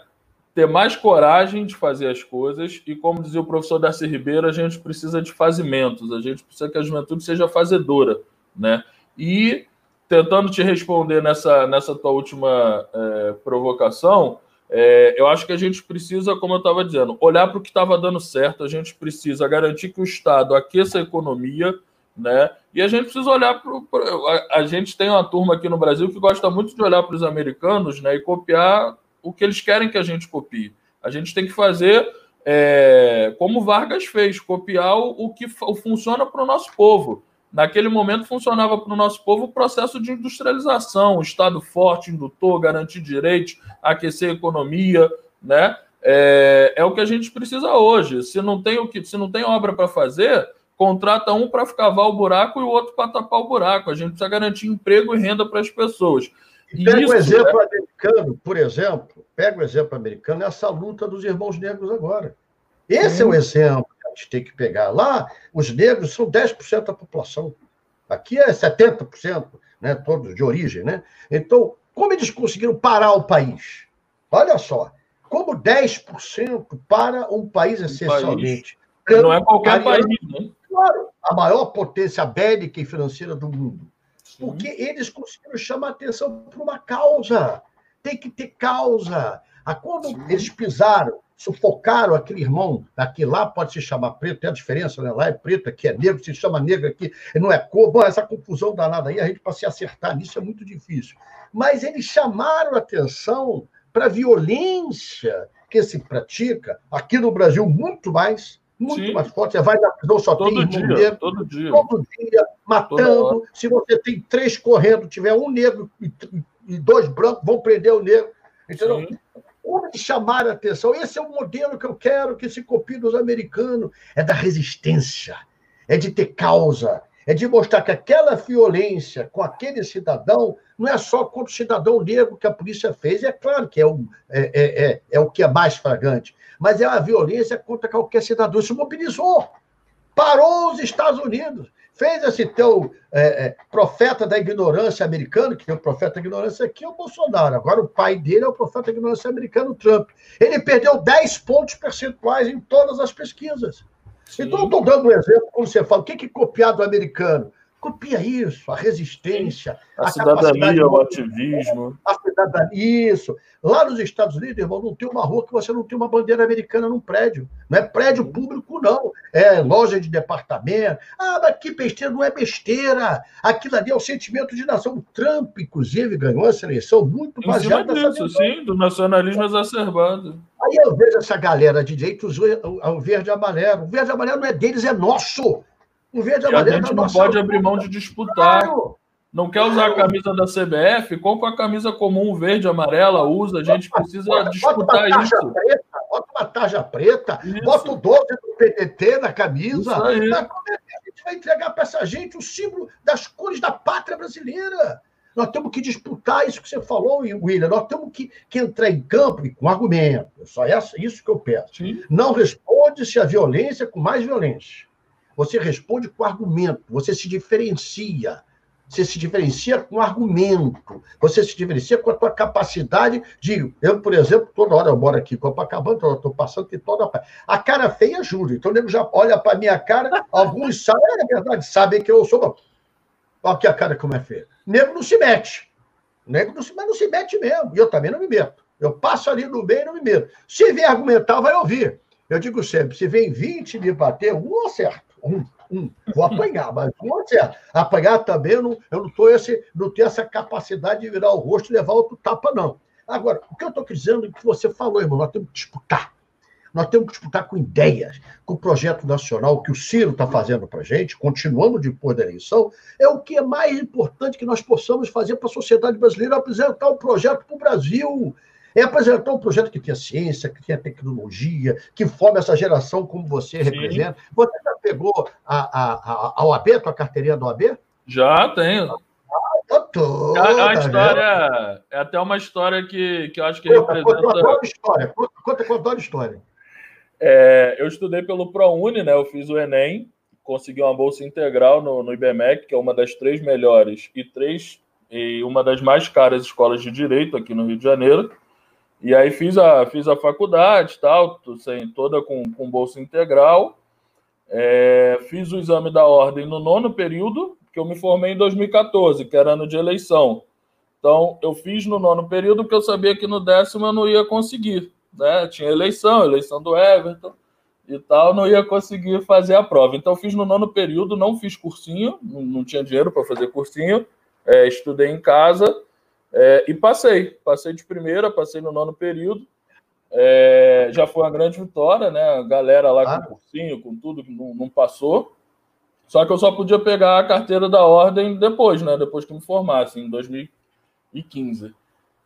ter mais coragem de fazer as coisas e, como dizia o professor Darcy Ribeiro, a gente precisa de fazimentos, a gente precisa que a juventude seja fazedora, né? E tentando te responder nessa, nessa tua última é, provocação, é, eu acho que a gente precisa, como eu estava dizendo, olhar para o que estava dando certo, a gente precisa garantir que o Estado aqueça a economia, né? E a gente precisa olhar para. A, a gente tem uma turma aqui no Brasil que gosta muito de olhar para os americanos né, e copiar o que eles querem que a gente copie. A gente tem que fazer é, como Vargas fez, copiar o que funciona para o nosso povo. Naquele momento funcionava para o nosso povo o processo de industrialização, o Estado forte, indutor, garantir direitos, aquecer a economia, né? É, é o que a gente precisa hoje. Se não tem o que, se não tem obra para fazer, contrata um para cavar o buraco e o outro para tapar o buraco. A gente precisa garantir emprego e renda para as pessoas. Pega Isso, o exemplo é... americano, por exemplo, pega o exemplo americano, essa luta dos irmãos negros agora. Esse Sim. é o exemplo gente tem que pegar. Lá, os negros são 10% da população. Aqui é 70%, né, todos de origem. Né? Então, como eles conseguiram parar o país? Olha só, como 10% para um país essencialmente. Um Não é qualquer país, né? Claro, a maior potência bélica e financeira do mundo. Porque eles conseguiram chamar atenção para uma causa. Tem que ter causa. A quando Sim. eles pisaram, sufocaram aquele irmão, aqui lá pode se chamar preto, tem a diferença, né? Lá é preto, aqui é negro, se chama negro aqui, não é cor. Bom, essa confusão danada aí, a gente para se acertar nisso é muito difícil. Mas eles chamaram atenção para a violência que se pratica aqui no Brasil muito mais muito Sim. mais forte. Você vai na prisão, só todo tem dia, negro. Todo dia. Todo dia, matando. Se você tem três correndo, tiver um negro e, e dois brancos, vão prender o negro. Entendeu? Sim. Chamar a atenção? Esse é o modelo que eu quero que se copie dos americanos. É da resistência, é de ter causa, é de mostrar que aquela violência com aquele cidadão não é só contra o cidadão negro que a polícia fez, é claro que é o, é, é, é, é o que é mais flagrante, mas é a violência contra qualquer cidadão. Isso mobilizou, parou os Estados Unidos, fez esse teu é, é, profeta da ignorância americano, que é o profeta da ignorância aqui é o Bolsonaro, agora o pai dele é o profeta da ignorância americano, Trump. Ele perdeu 10 pontos percentuais em todas as pesquisas. Sim. Então, eu estou dando um exemplo, como você fala, o que, que copiar do americano? Copia isso, a resistência, a, a cidadania, o ativismo. A cidadania, isso. Lá nos Estados Unidos, irmão, não tem uma rua que você não tem uma bandeira americana num prédio. Não é prédio público, não. É loja de departamento. Ah, mas que besteira, não é besteira. Aquilo ali é o sentimento de nação. O Trump, inclusive, ganhou essa eleição muito baseada nisso, sim, do nacionalismo exacerbado. Aí eu vejo essa galera de direito o verde e amarelo. O verde e amarelo não é deles, é nosso. O verde e amarelo. A gente não pode abrir mão de disputar. Claro. Não quer usar a camisa da CBF? Compra a camisa comum verde amarela, usa. A gente precisa bota, disputar bota isso. Preta, bota uma tarja preta, isso. bota o 12 do PDT na camisa. Isso aí. a gente vai entregar para essa gente o símbolo das cores da pátria brasileira. Nós temos que disputar isso que você falou, William. Nós temos que, que entrar em campo e com argumento. Só é isso que eu peço. Sim. Não responde-se a violência com mais violência. Você responde com argumento, você se diferencia. Você se diferencia com argumento. Você se diferencia com a tua capacidade de. Eu, por exemplo, toda hora eu moro aqui em Copacabana, estou passando aqui toda a cara feia ajuda. Então o nego já olha para minha cara, alguns sabem, é verdade, sabem que eu sou. Olha aqui a cara como é feia. Nego não se mete. Nego não se, mas não se mete mesmo. E eu também não me meto. Eu passo ali no meio e não me meto. Se vier argumentar, vai ouvir. Eu digo sempre: se vem 20 me bater, um acerto. Um, um. Vou apanhar, mas um acerto. Apanhar também, eu não, eu não, tô esse, não tenho essa capacidade de virar o rosto e levar outro tapa, não. Agora, o que eu estou dizendo é que você falou, irmão, nós temos que disputar. Nós temos que disputar com ideias, com o projeto nacional que o Ciro está fazendo para a gente, continuando depois da eleição, é o que é mais importante que nós possamos fazer para a sociedade brasileira, apresentar o um projeto para o Brasil. É apresentar um projeto que tenha ciência, que tenha tecnologia, que forme essa geração como você Sim. representa. Você já pegou a, a, a OAB, a tua carteirinha da OAB? Já tenho. Ah, tô, a, a história é até uma história que, que eu acho que conta, representa. Conta, conta, história. Conta, conta, a história. É, eu estudei pelo ProUni, né? Eu fiz o Enem, consegui uma bolsa integral no, no IBMEC, que é uma das três melhores e três e uma das mais caras escolas de direito aqui no Rio de Janeiro. E aí fiz a, fiz a faculdade, tal, sem, toda com, com bolsa integral. É, fiz o exame da ordem no nono período, que eu me formei em 2014, que era ano de eleição. Então, eu fiz no nono período, porque eu sabia que no décimo eu não ia conseguir. Né? Tinha eleição, eleição do Everton e tal, não ia conseguir fazer a prova. Então, fiz no nono período, não fiz cursinho, não, tinha dinheiro para fazer cursinho, é, estudei em casa é, e passei. Passei de primeira, passei no nono período. É, já foi uma grande vitória, né? A galera lá ah. com cursinho, com tudo, não, não, passou. Só que eu só podia pegar a carteira da ordem depois, né? Depois que me formasse, em 2015.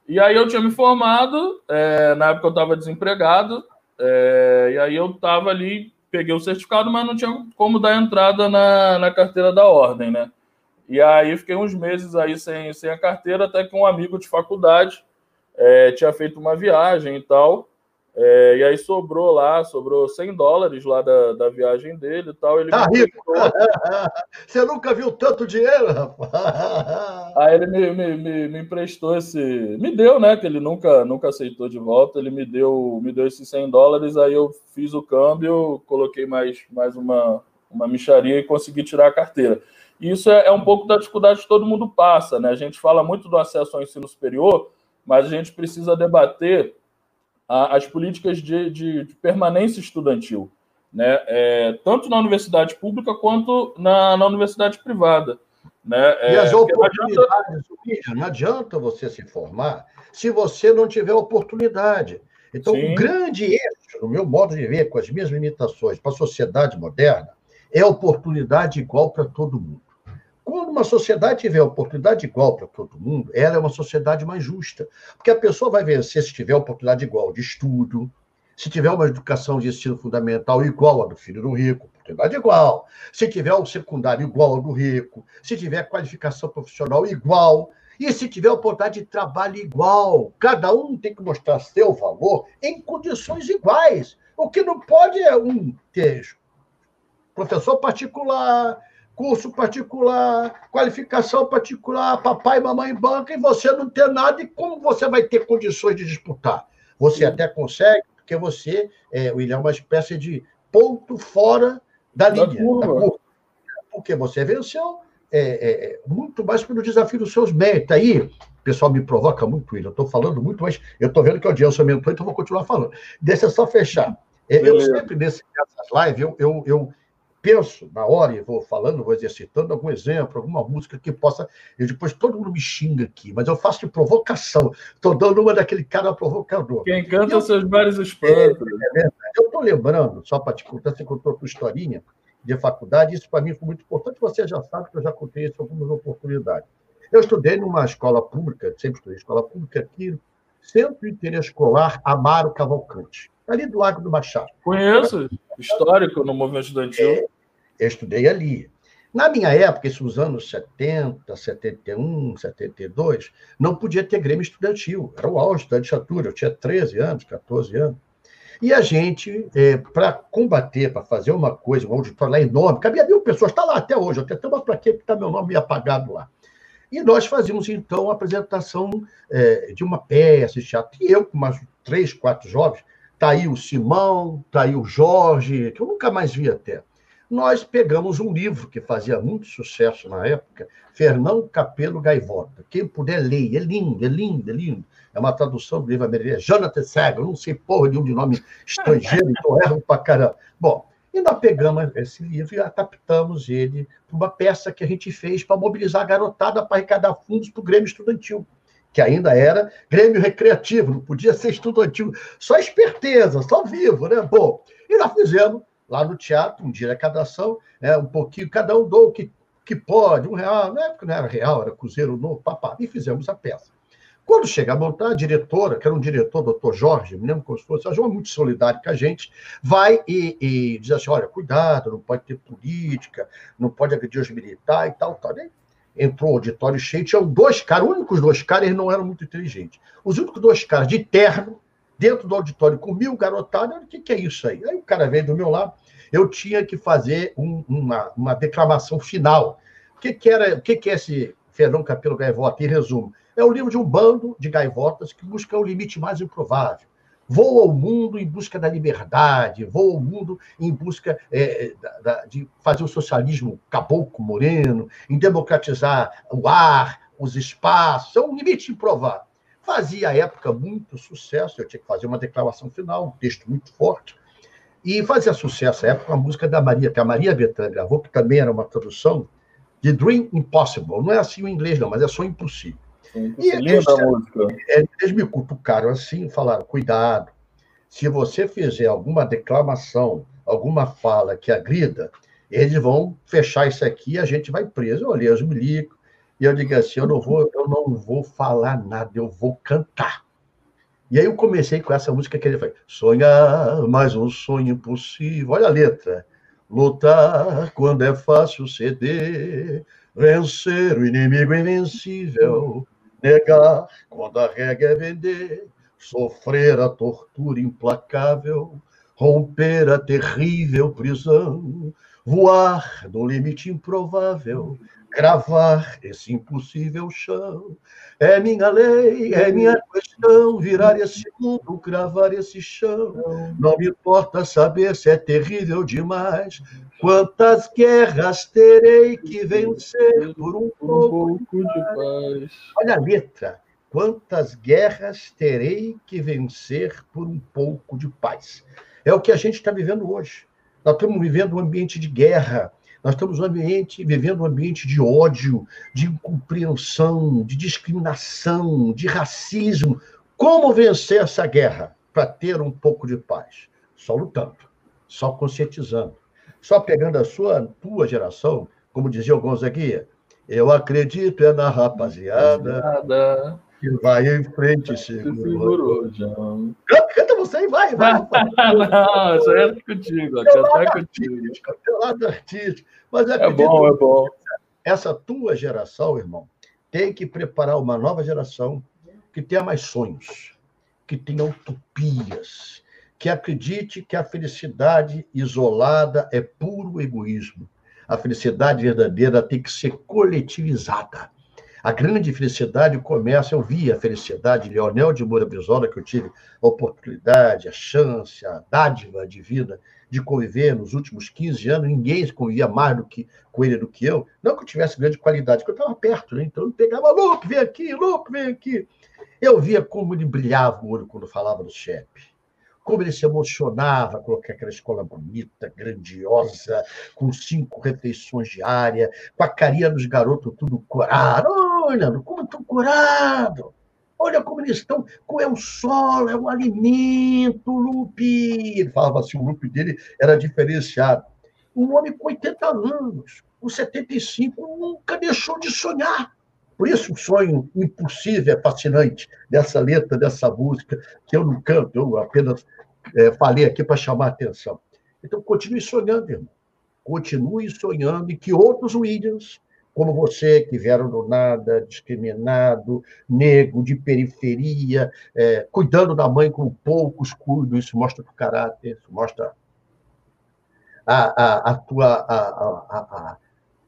E aí eu tinha me formado, é, na época eu estava desempregado, é, e aí eu estava ali, peguei o certificado, mas não tinha como dar entrada na, na carteira da ordem, né? E aí fiquei uns meses aí sem, sem a carteira, até que um amigo de faculdade é, tinha feito uma viagem e tal. É, e aí sobrou lá, sobrou 100 dólares lá da, da viagem dele e tal. Ele tá rico! Você nunca viu tanto dinheiro, rapaz? Aí ele me, me, me, me, emprestou esse. Me deu, né? Que ele nunca, nunca aceitou de volta. Ele me deu, me deu esses 100 dólares. Aí eu fiz o câmbio, coloquei mais, mais uma, uma micharia e consegui tirar a carteira. Isso é, é um pouco da dificuldade que todo mundo passa, né? A gente fala muito do acesso ao ensino superior, mas a gente precisa debater a, as políticas de, de, de, permanência estudantil, né? É, tanto na universidade pública quanto na, na universidade privada. Né? É, e as oportunidades, não adianta... não adianta você se formar se você não tiver oportunidade. Então, Sim. o grande eixo, no meu modo de ver, com as minhas limitações, para a sociedade moderna, é oportunidade igual para todo mundo. Quando uma sociedade tiver oportunidade igual para todo mundo, ela é uma sociedade mais justa. Porque a pessoa vai vencer se tiver oportunidade igual de estudo, se tiver uma educação de ensino fundamental igual a do filho do rico, oportunidade igual. Se tiver um secundário igual ao do rico, se tiver qualificação profissional igual, e se tiver oportunidade de trabalho igual. Cada um tem que mostrar seu valor em condições iguais. O que não pode é um ter professor particular, curso particular, qualificação particular, papai e mamãe banca, e você não ter nada, e como você vai ter condições de disputar? Você até consegue, porque você, é, William, é uma espécie de ponto fora da, da linha. Curva. Da curva. Porque você venceu, é, é, muito mais pelo desafio dos seus méritos. Aí, o pessoal me provoca muito, William. Eu estou falando muito, mas eu estou vendo que a audiência aumentou, então vou continuar falando. Deixa eu só fechar. É, eu sempre, nesse, nessas lives, eu, eu, eu penso na hora e vou falando, vou exercitando algum exemplo, alguma música que possa. E depois todo mundo me xinga aqui, mas eu faço de provocação. Estou dando uma daquele cara provocador. Quem canta eu, seus vários espantos. É, é eu estou lembrando, só para te contar, você contou a tua historinha de faculdade, isso para mim foi muito importante. Você já sabe que eu já contei isso em algumas oportunidades. Eu estudei numa escola pública, sempre estudei escola pública aqui, Centro Interescolar Amaro Cavalcante ali do Lago do Machado. Conheço, histórico no movimento estudantil. É, eu estudei ali. Na minha época, esses anos 70, 71, 72, não podia ter grêmio estudantil. Era o auge da ditadura. Eu tinha 13 anos, 14 anos. E a gente, é, para combater, para fazer uma coisa, um auditório lá enorme, cabia mil pessoas, está lá até hoje, até uma plaqueta que está meu nome apagado lá. E nós fazíamos, então, a apresentação é, de uma peça de teatro. E eu, com mais três, quatro jovens, Está aí o Simão, está aí o Jorge, que eu nunca mais vi até. Nós pegamos um livro que fazia muito sucesso na época, Fernão Capelo Gaivota. Quem puder ler, é lindo, é lindo, é lindo. É uma tradução do livro americano, Jonathan Sager, não sei porra nenhum de nome estrangeiro, então erro pra caramba. Bom, e nós pegamos esse livro e adaptamos ele para uma peça que a gente fez para mobilizar a garotada para arrecadar fundos para o Grêmio Estudantil que ainda era Grêmio Recreativo, não podia ser estudantil, só esperteza, só vivo, né? Bom, e nós fizemos lá no teatro, um dia de arrecadação, né, um pouquinho, cada um dou o que, que pode, um real, na época não era real, era cruzeiro novo, papá, e fizemos a peça. Quando chega a montar, a diretora, que era um diretor, doutor Jorge, me lembro como se fosse, é muito solidário com a gente, vai e, e, diz assim: olha, cuidado, não pode ter política, não pode agredir os militares e tal, tal. E entrou o auditório cheio, tinham dois caras, os únicos dois caras, eles não eram muito inteligentes. Os únicos dois caras de terno, dentro do auditório, com mil garotadas, o que, que é isso aí? Aí o cara veio do meu lado, eu tinha que fazer um, uma, uma declamação final. O que, que era, o que, que é esse Fernão Capelo Gaivota, em resumo? É o livro de um bando de gaivotas que busca o limite mais improvável voa o mundo em busca da liberdade, voa o mundo em busca é, da, de fazer o socialismo caboclo moreno, em democratizar o ar, os espaços, é um limite improvável. Fazia, à época, muito sucesso, eu tinha que fazer uma declaração final, um texto muito forte, e fazia sucesso, à época, a música da Maria, que a Maria Bethânia gravou, que também era uma tradução de Dream Impossible. Não é assim o inglês, não, mas é só impossível. E eles, eles me cutucaram assim, falaram: cuidado, se você fizer alguma declamação, alguma fala que agrida, eles vão fechar isso aqui e a gente vai preso. Eu olhei os milicos e eu digo assim: eu não vou, eu não vou falar nada, eu vou cantar. E aí eu comecei com essa música que ele faz: sonhar, mais um sonho impossível. Olha a letra. Lutar quando é fácil ceder, vencer o inimigo invencível, negar quando a regra é vender, sofrer a tortura implacável, romper a terrível prisão, voar no limite improvável, gravar esse impossível chão. É minha lei, é minha questão, virar esse mundo, cravar esse chão. Não me importa saber se é terrível demais, quantas guerras terei que vencer por um pouco de paz. Olha a letra. Quantas guerras terei que vencer por um pouco de paz? É o que a gente está vivendo hoje. Nós estamos vivendo um ambiente de guerra, nós estamos um ambiente, vivendo um ambiente de ódio, de incompreensão, de discriminação, de racismo. Como vencer essa guerra para ter um pouco de paz? Só lutando, só conscientizando, só pegando a sua, tua geração, como dizia o Gonzaguinha, eu acredito é na rapaziada vai em frente, segurou. Canta, canta você aí, vai, vai. não, isso aí é contigo, cantar é contigo. Teu lado artístico. Mas é bom, é bom. Essa tua geração, irmão, tem que preparar uma nova geração que tenha mais sonhos, que tenha utopias, que acredite que a felicidade isolada é puro egoísmo. A felicidade verdadeira tem que ser coletivizada A grande felicidade começa, eu vi a felicidade de Leonel de Moura Brizola, que eu tive a oportunidade, a chance, a dádiva de vida de conviver nos últimos 15 anos, ninguém convivia mais do que, com ele do que eu. Não que eu tivesse grande qualidade, porque eu estava perto, né? então eu pegava, louco, vem aqui, louco, vem aqui. Eu via como ele brilhava o olho quando falava do chefe como ele se emocionava com aquela escola bonita, grandiosa, com cinco refeições diárias, com a carinha dos garotos tudo corado. Olha, como estão curados! Olha como eles estão, é o solo, é o alimento, Lupe. Ele falava assim, o Lupe dele era diferenciado. Um homem com 80 anos, com 75, nunca deixou de sonhar. Por isso o sonho impossível é fascinante dessa letra, dessa música, que eu não canto, eu apenas é, falei aqui para chamar a atenção. Então, continue sonhando, irmão. Continue sonhando e que outros Williams, como você, que vieram do nada, discriminado, negro, de periferia, é, cuidando da mãe com poucos cuidos, isso mostra o caráter, isso mostra a, a, a tua, a,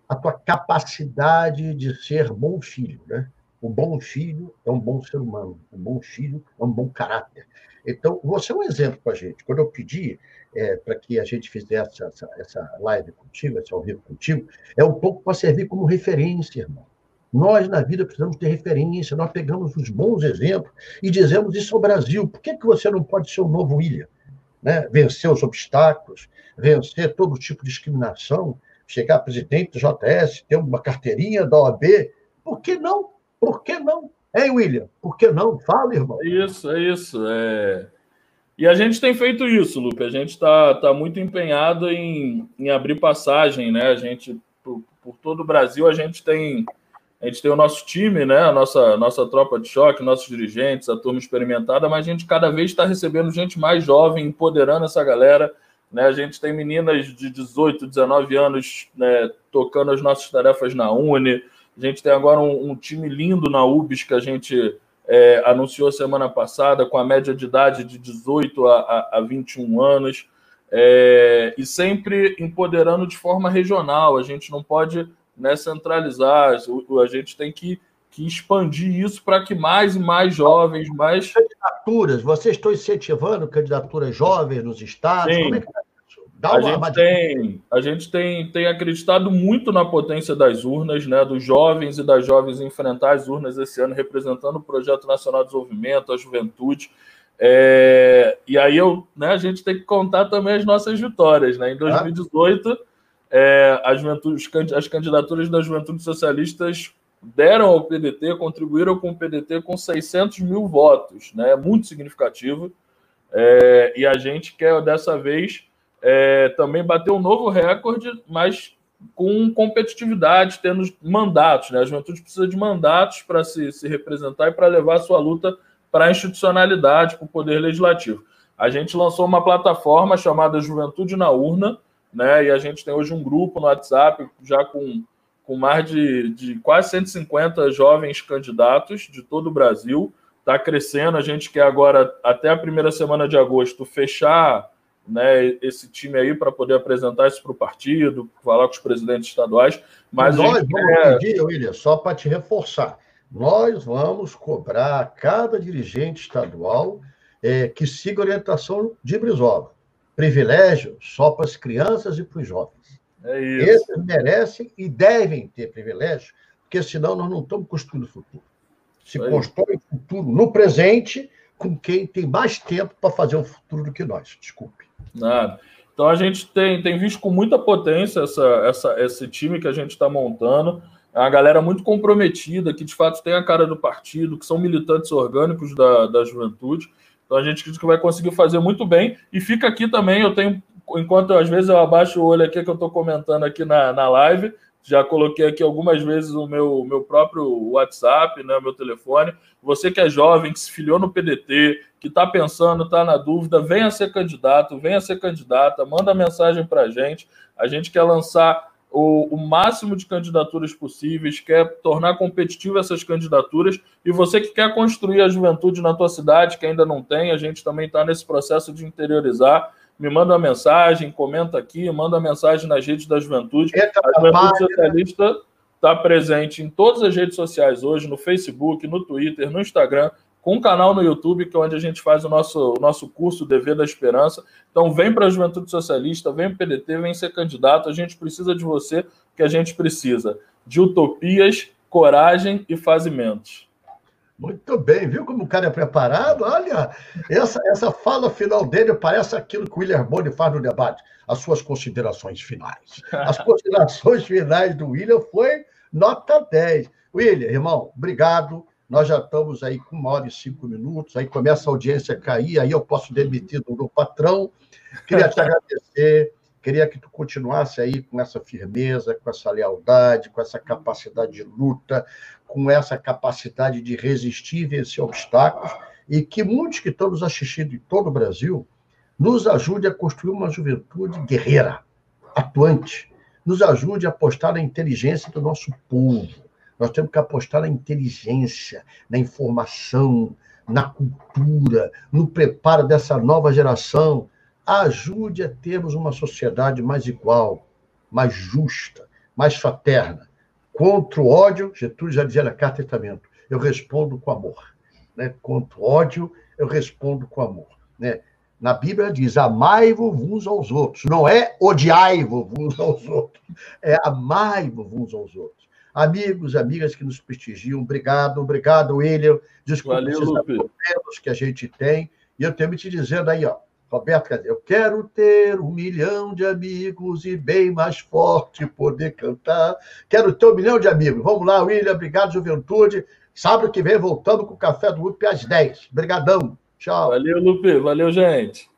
a, tua capacidade de ser bom filho, né? Um bom filho é um bom ser humano, um bom filho é um bom caráter. Então, você é um exemplo para a gente. Quando eu pedi é, para que a gente fizesse essa, essa live contigo, esse ao vivo contigo, é um pouco para servir como referência, irmão. Nós, na vida, precisamos ter referência, nós pegamos os bons exemplos e dizemos isso ao Brasil. Por que, que você não pode ser o um novo William? Né? Vencer os obstáculos, vencer todo tipo de discriminação, chegar presidente do JS, ter uma carteirinha da OAB. Por que não? Por que não? Hein, William? Por que não? Fala, irmão. É isso, é isso. É... E a gente tem feito isso, Lupe. A gente está tá muito empenhado em, em abrir passagem, né? A gente, por, por, todo o Brasil, a gente tem a gente tem o nosso time, né? A nossa, nossa tropa de choque, nossos dirigentes, a turma experimentada, mas a gente cada vez está recebendo gente mais jovem, empoderando essa galera né? A gente tem meninas de 18, 19 anos né, tocando as nossas tarefas na Uni. A gente tem agora um, um time lindo na UBS que a gente é, anunciou semana passada, com a média de idade de 18 a, a, a 21 anos. É, e sempre empoderando de forma regional. A gente não pode né, centralizar, a gente tem que que expandir isso para que mais e mais jovens, mais. Candidaturas, vocês estão incentivando candidaturas jovens nos estados? Sim. Como é que é Dá a gente, tem, a gente tem, tem acreditado muito na potência das urnas, né, dos jovens e das jovens enfrentar as urnas esse ano, representando o Projeto Nacional de Desenvolvimento, a juventude. É, e aí eu, né, a gente tem que contar também as nossas vitórias. Né? Em 2018, ah. é, a juventude, as candidaturas das juventudes socialistas deram ao PDT, contribuíram com o PDT com 600 mil votos, né? muito significativo. É, e a gente quer, dessa vez, é, também bater um novo recorde, mas com competitividade, tendo mandatos. Né? A juventude precisa de mandatos para se, se representar e para levar a sua luta para a institucionalidade, para o poder legislativo. A gente lançou uma plataforma chamada Juventude na Urna, né? e a gente tem hoje um grupo no WhatsApp já com com mais de, de quase 150 jovens candidatos de todo o Brasil. Está crescendo. A gente quer agora, até a primeira semana de agosto, fechar né, esse time aí para poder apresentar isso para o partido, falar com os presidentes estaduais. Mas nós vamos quer... pedir, William, só para te reforçar, nós vamos cobrar a cada dirigente estadual é, que siga a orientação de Brizola. Privilégio só para as crianças e para os jovens. É isso. Esses merecem e devem ter privilégio, porque senão nós não estamos construindo o futuro. Se é constrói o futuro no presente com quem tem mais tempo para fazer o futuro do que nós. Desculpe. Nada. Então a gente tem, tem visto com muita potência essa, essa, esse time que a gente está montando. É uma galera muito comprometida, que de fato tem a cara do partido, que são militantes orgânicos da, da juventude. Então a gente vai conseguir fazer muito bem. E fica aqui também, eu tenho enquanto às vezes eu abaixo o olho aqui que eu estou comentando aqui na, na live, já coloquei aqui algumas vezes o meu, meu próprio WhatsApp, né, meu telefone. Você que é jovem, que se filiou no PDT, que está pensando, está na dúvida, venha ser candidato, venha ser candidata, manda mensagem para a gente. A gente quer lançar o, o, máximo de candidaturas possíveis, quer tornar competitivo essas candidaturas. E você que quer construir a juventude na tua cidade, que ainda não tem, a gente também está nesse processo de interiorizar me manda uma mensagem, comenta aqui, manda uma mensagem nas redes da juventude. a Juventude Socialista está presente em todas as redes sociais hoje, no Facebook, no Twitter, no Instagram, com um canal no YouTube, que é onde a gente faz o nosso, o nosso curso Dever da Esperança. Então, vem para a Juventude Socialista, vem para o PDT, vem ser candidato. A gente precisa de você, que a gente precisa de utopias, coragem e fazimentos. Muito bem, viu como o cara é preparado? Olha, essa, essa fala final dele parece aquilo que o William Boni faz no debate, as suas considerações finais. As considerações finais do William foi nota 10. William, irmão, obrigado. Nós já estamos aí com uma hora e cinco minutos, aí começa a audiência a cair, aí eu posso demitir do patrão. Queria te agradecer, queria que tu continuasse aí com essa firmeza, com essa lealdade, com essa capacidade de luta, com essa capacidade de resistir vencer obstáculos, e que muitos que estão nos assistindo em todo o Brasil nos ajude a construir uma juventude guerreira, atuante, nos ajude a apostar na inteligência do nosso povo. Nós temos que apostar na inteligência, na informação, na cultura, no preparo dessa nova geração. Ajude a termos uma sociedade mais igual, mais justa, mais fraterna, Contra o ódio, Getúlio já dizia na carta de testamento, eu respondo com amor. Né? Contra o ódio, eu respondo com amor. Né? Na Bíblia diz, amai-vos uns aos outros. Não é odiai-vos uns aos outros, é amai-vos uns aos outros. Amigos, amigas que nos prestigiam, obrigado, obrigado, William. Desculpa Valeu, os problemas que a gente tem. E eu tenho te dizendo aí, ó, Roberto, eu quero ter um milhão de amigos e bem mais forte poder cantar. Quero ter um milhão de amigos. Vamos lá, William, obrigado, juventude. Sábado que vem voltamos com o Café do UP às 10. Obrigadão. Tchau. Valeu, Lupe. Valeu, gente.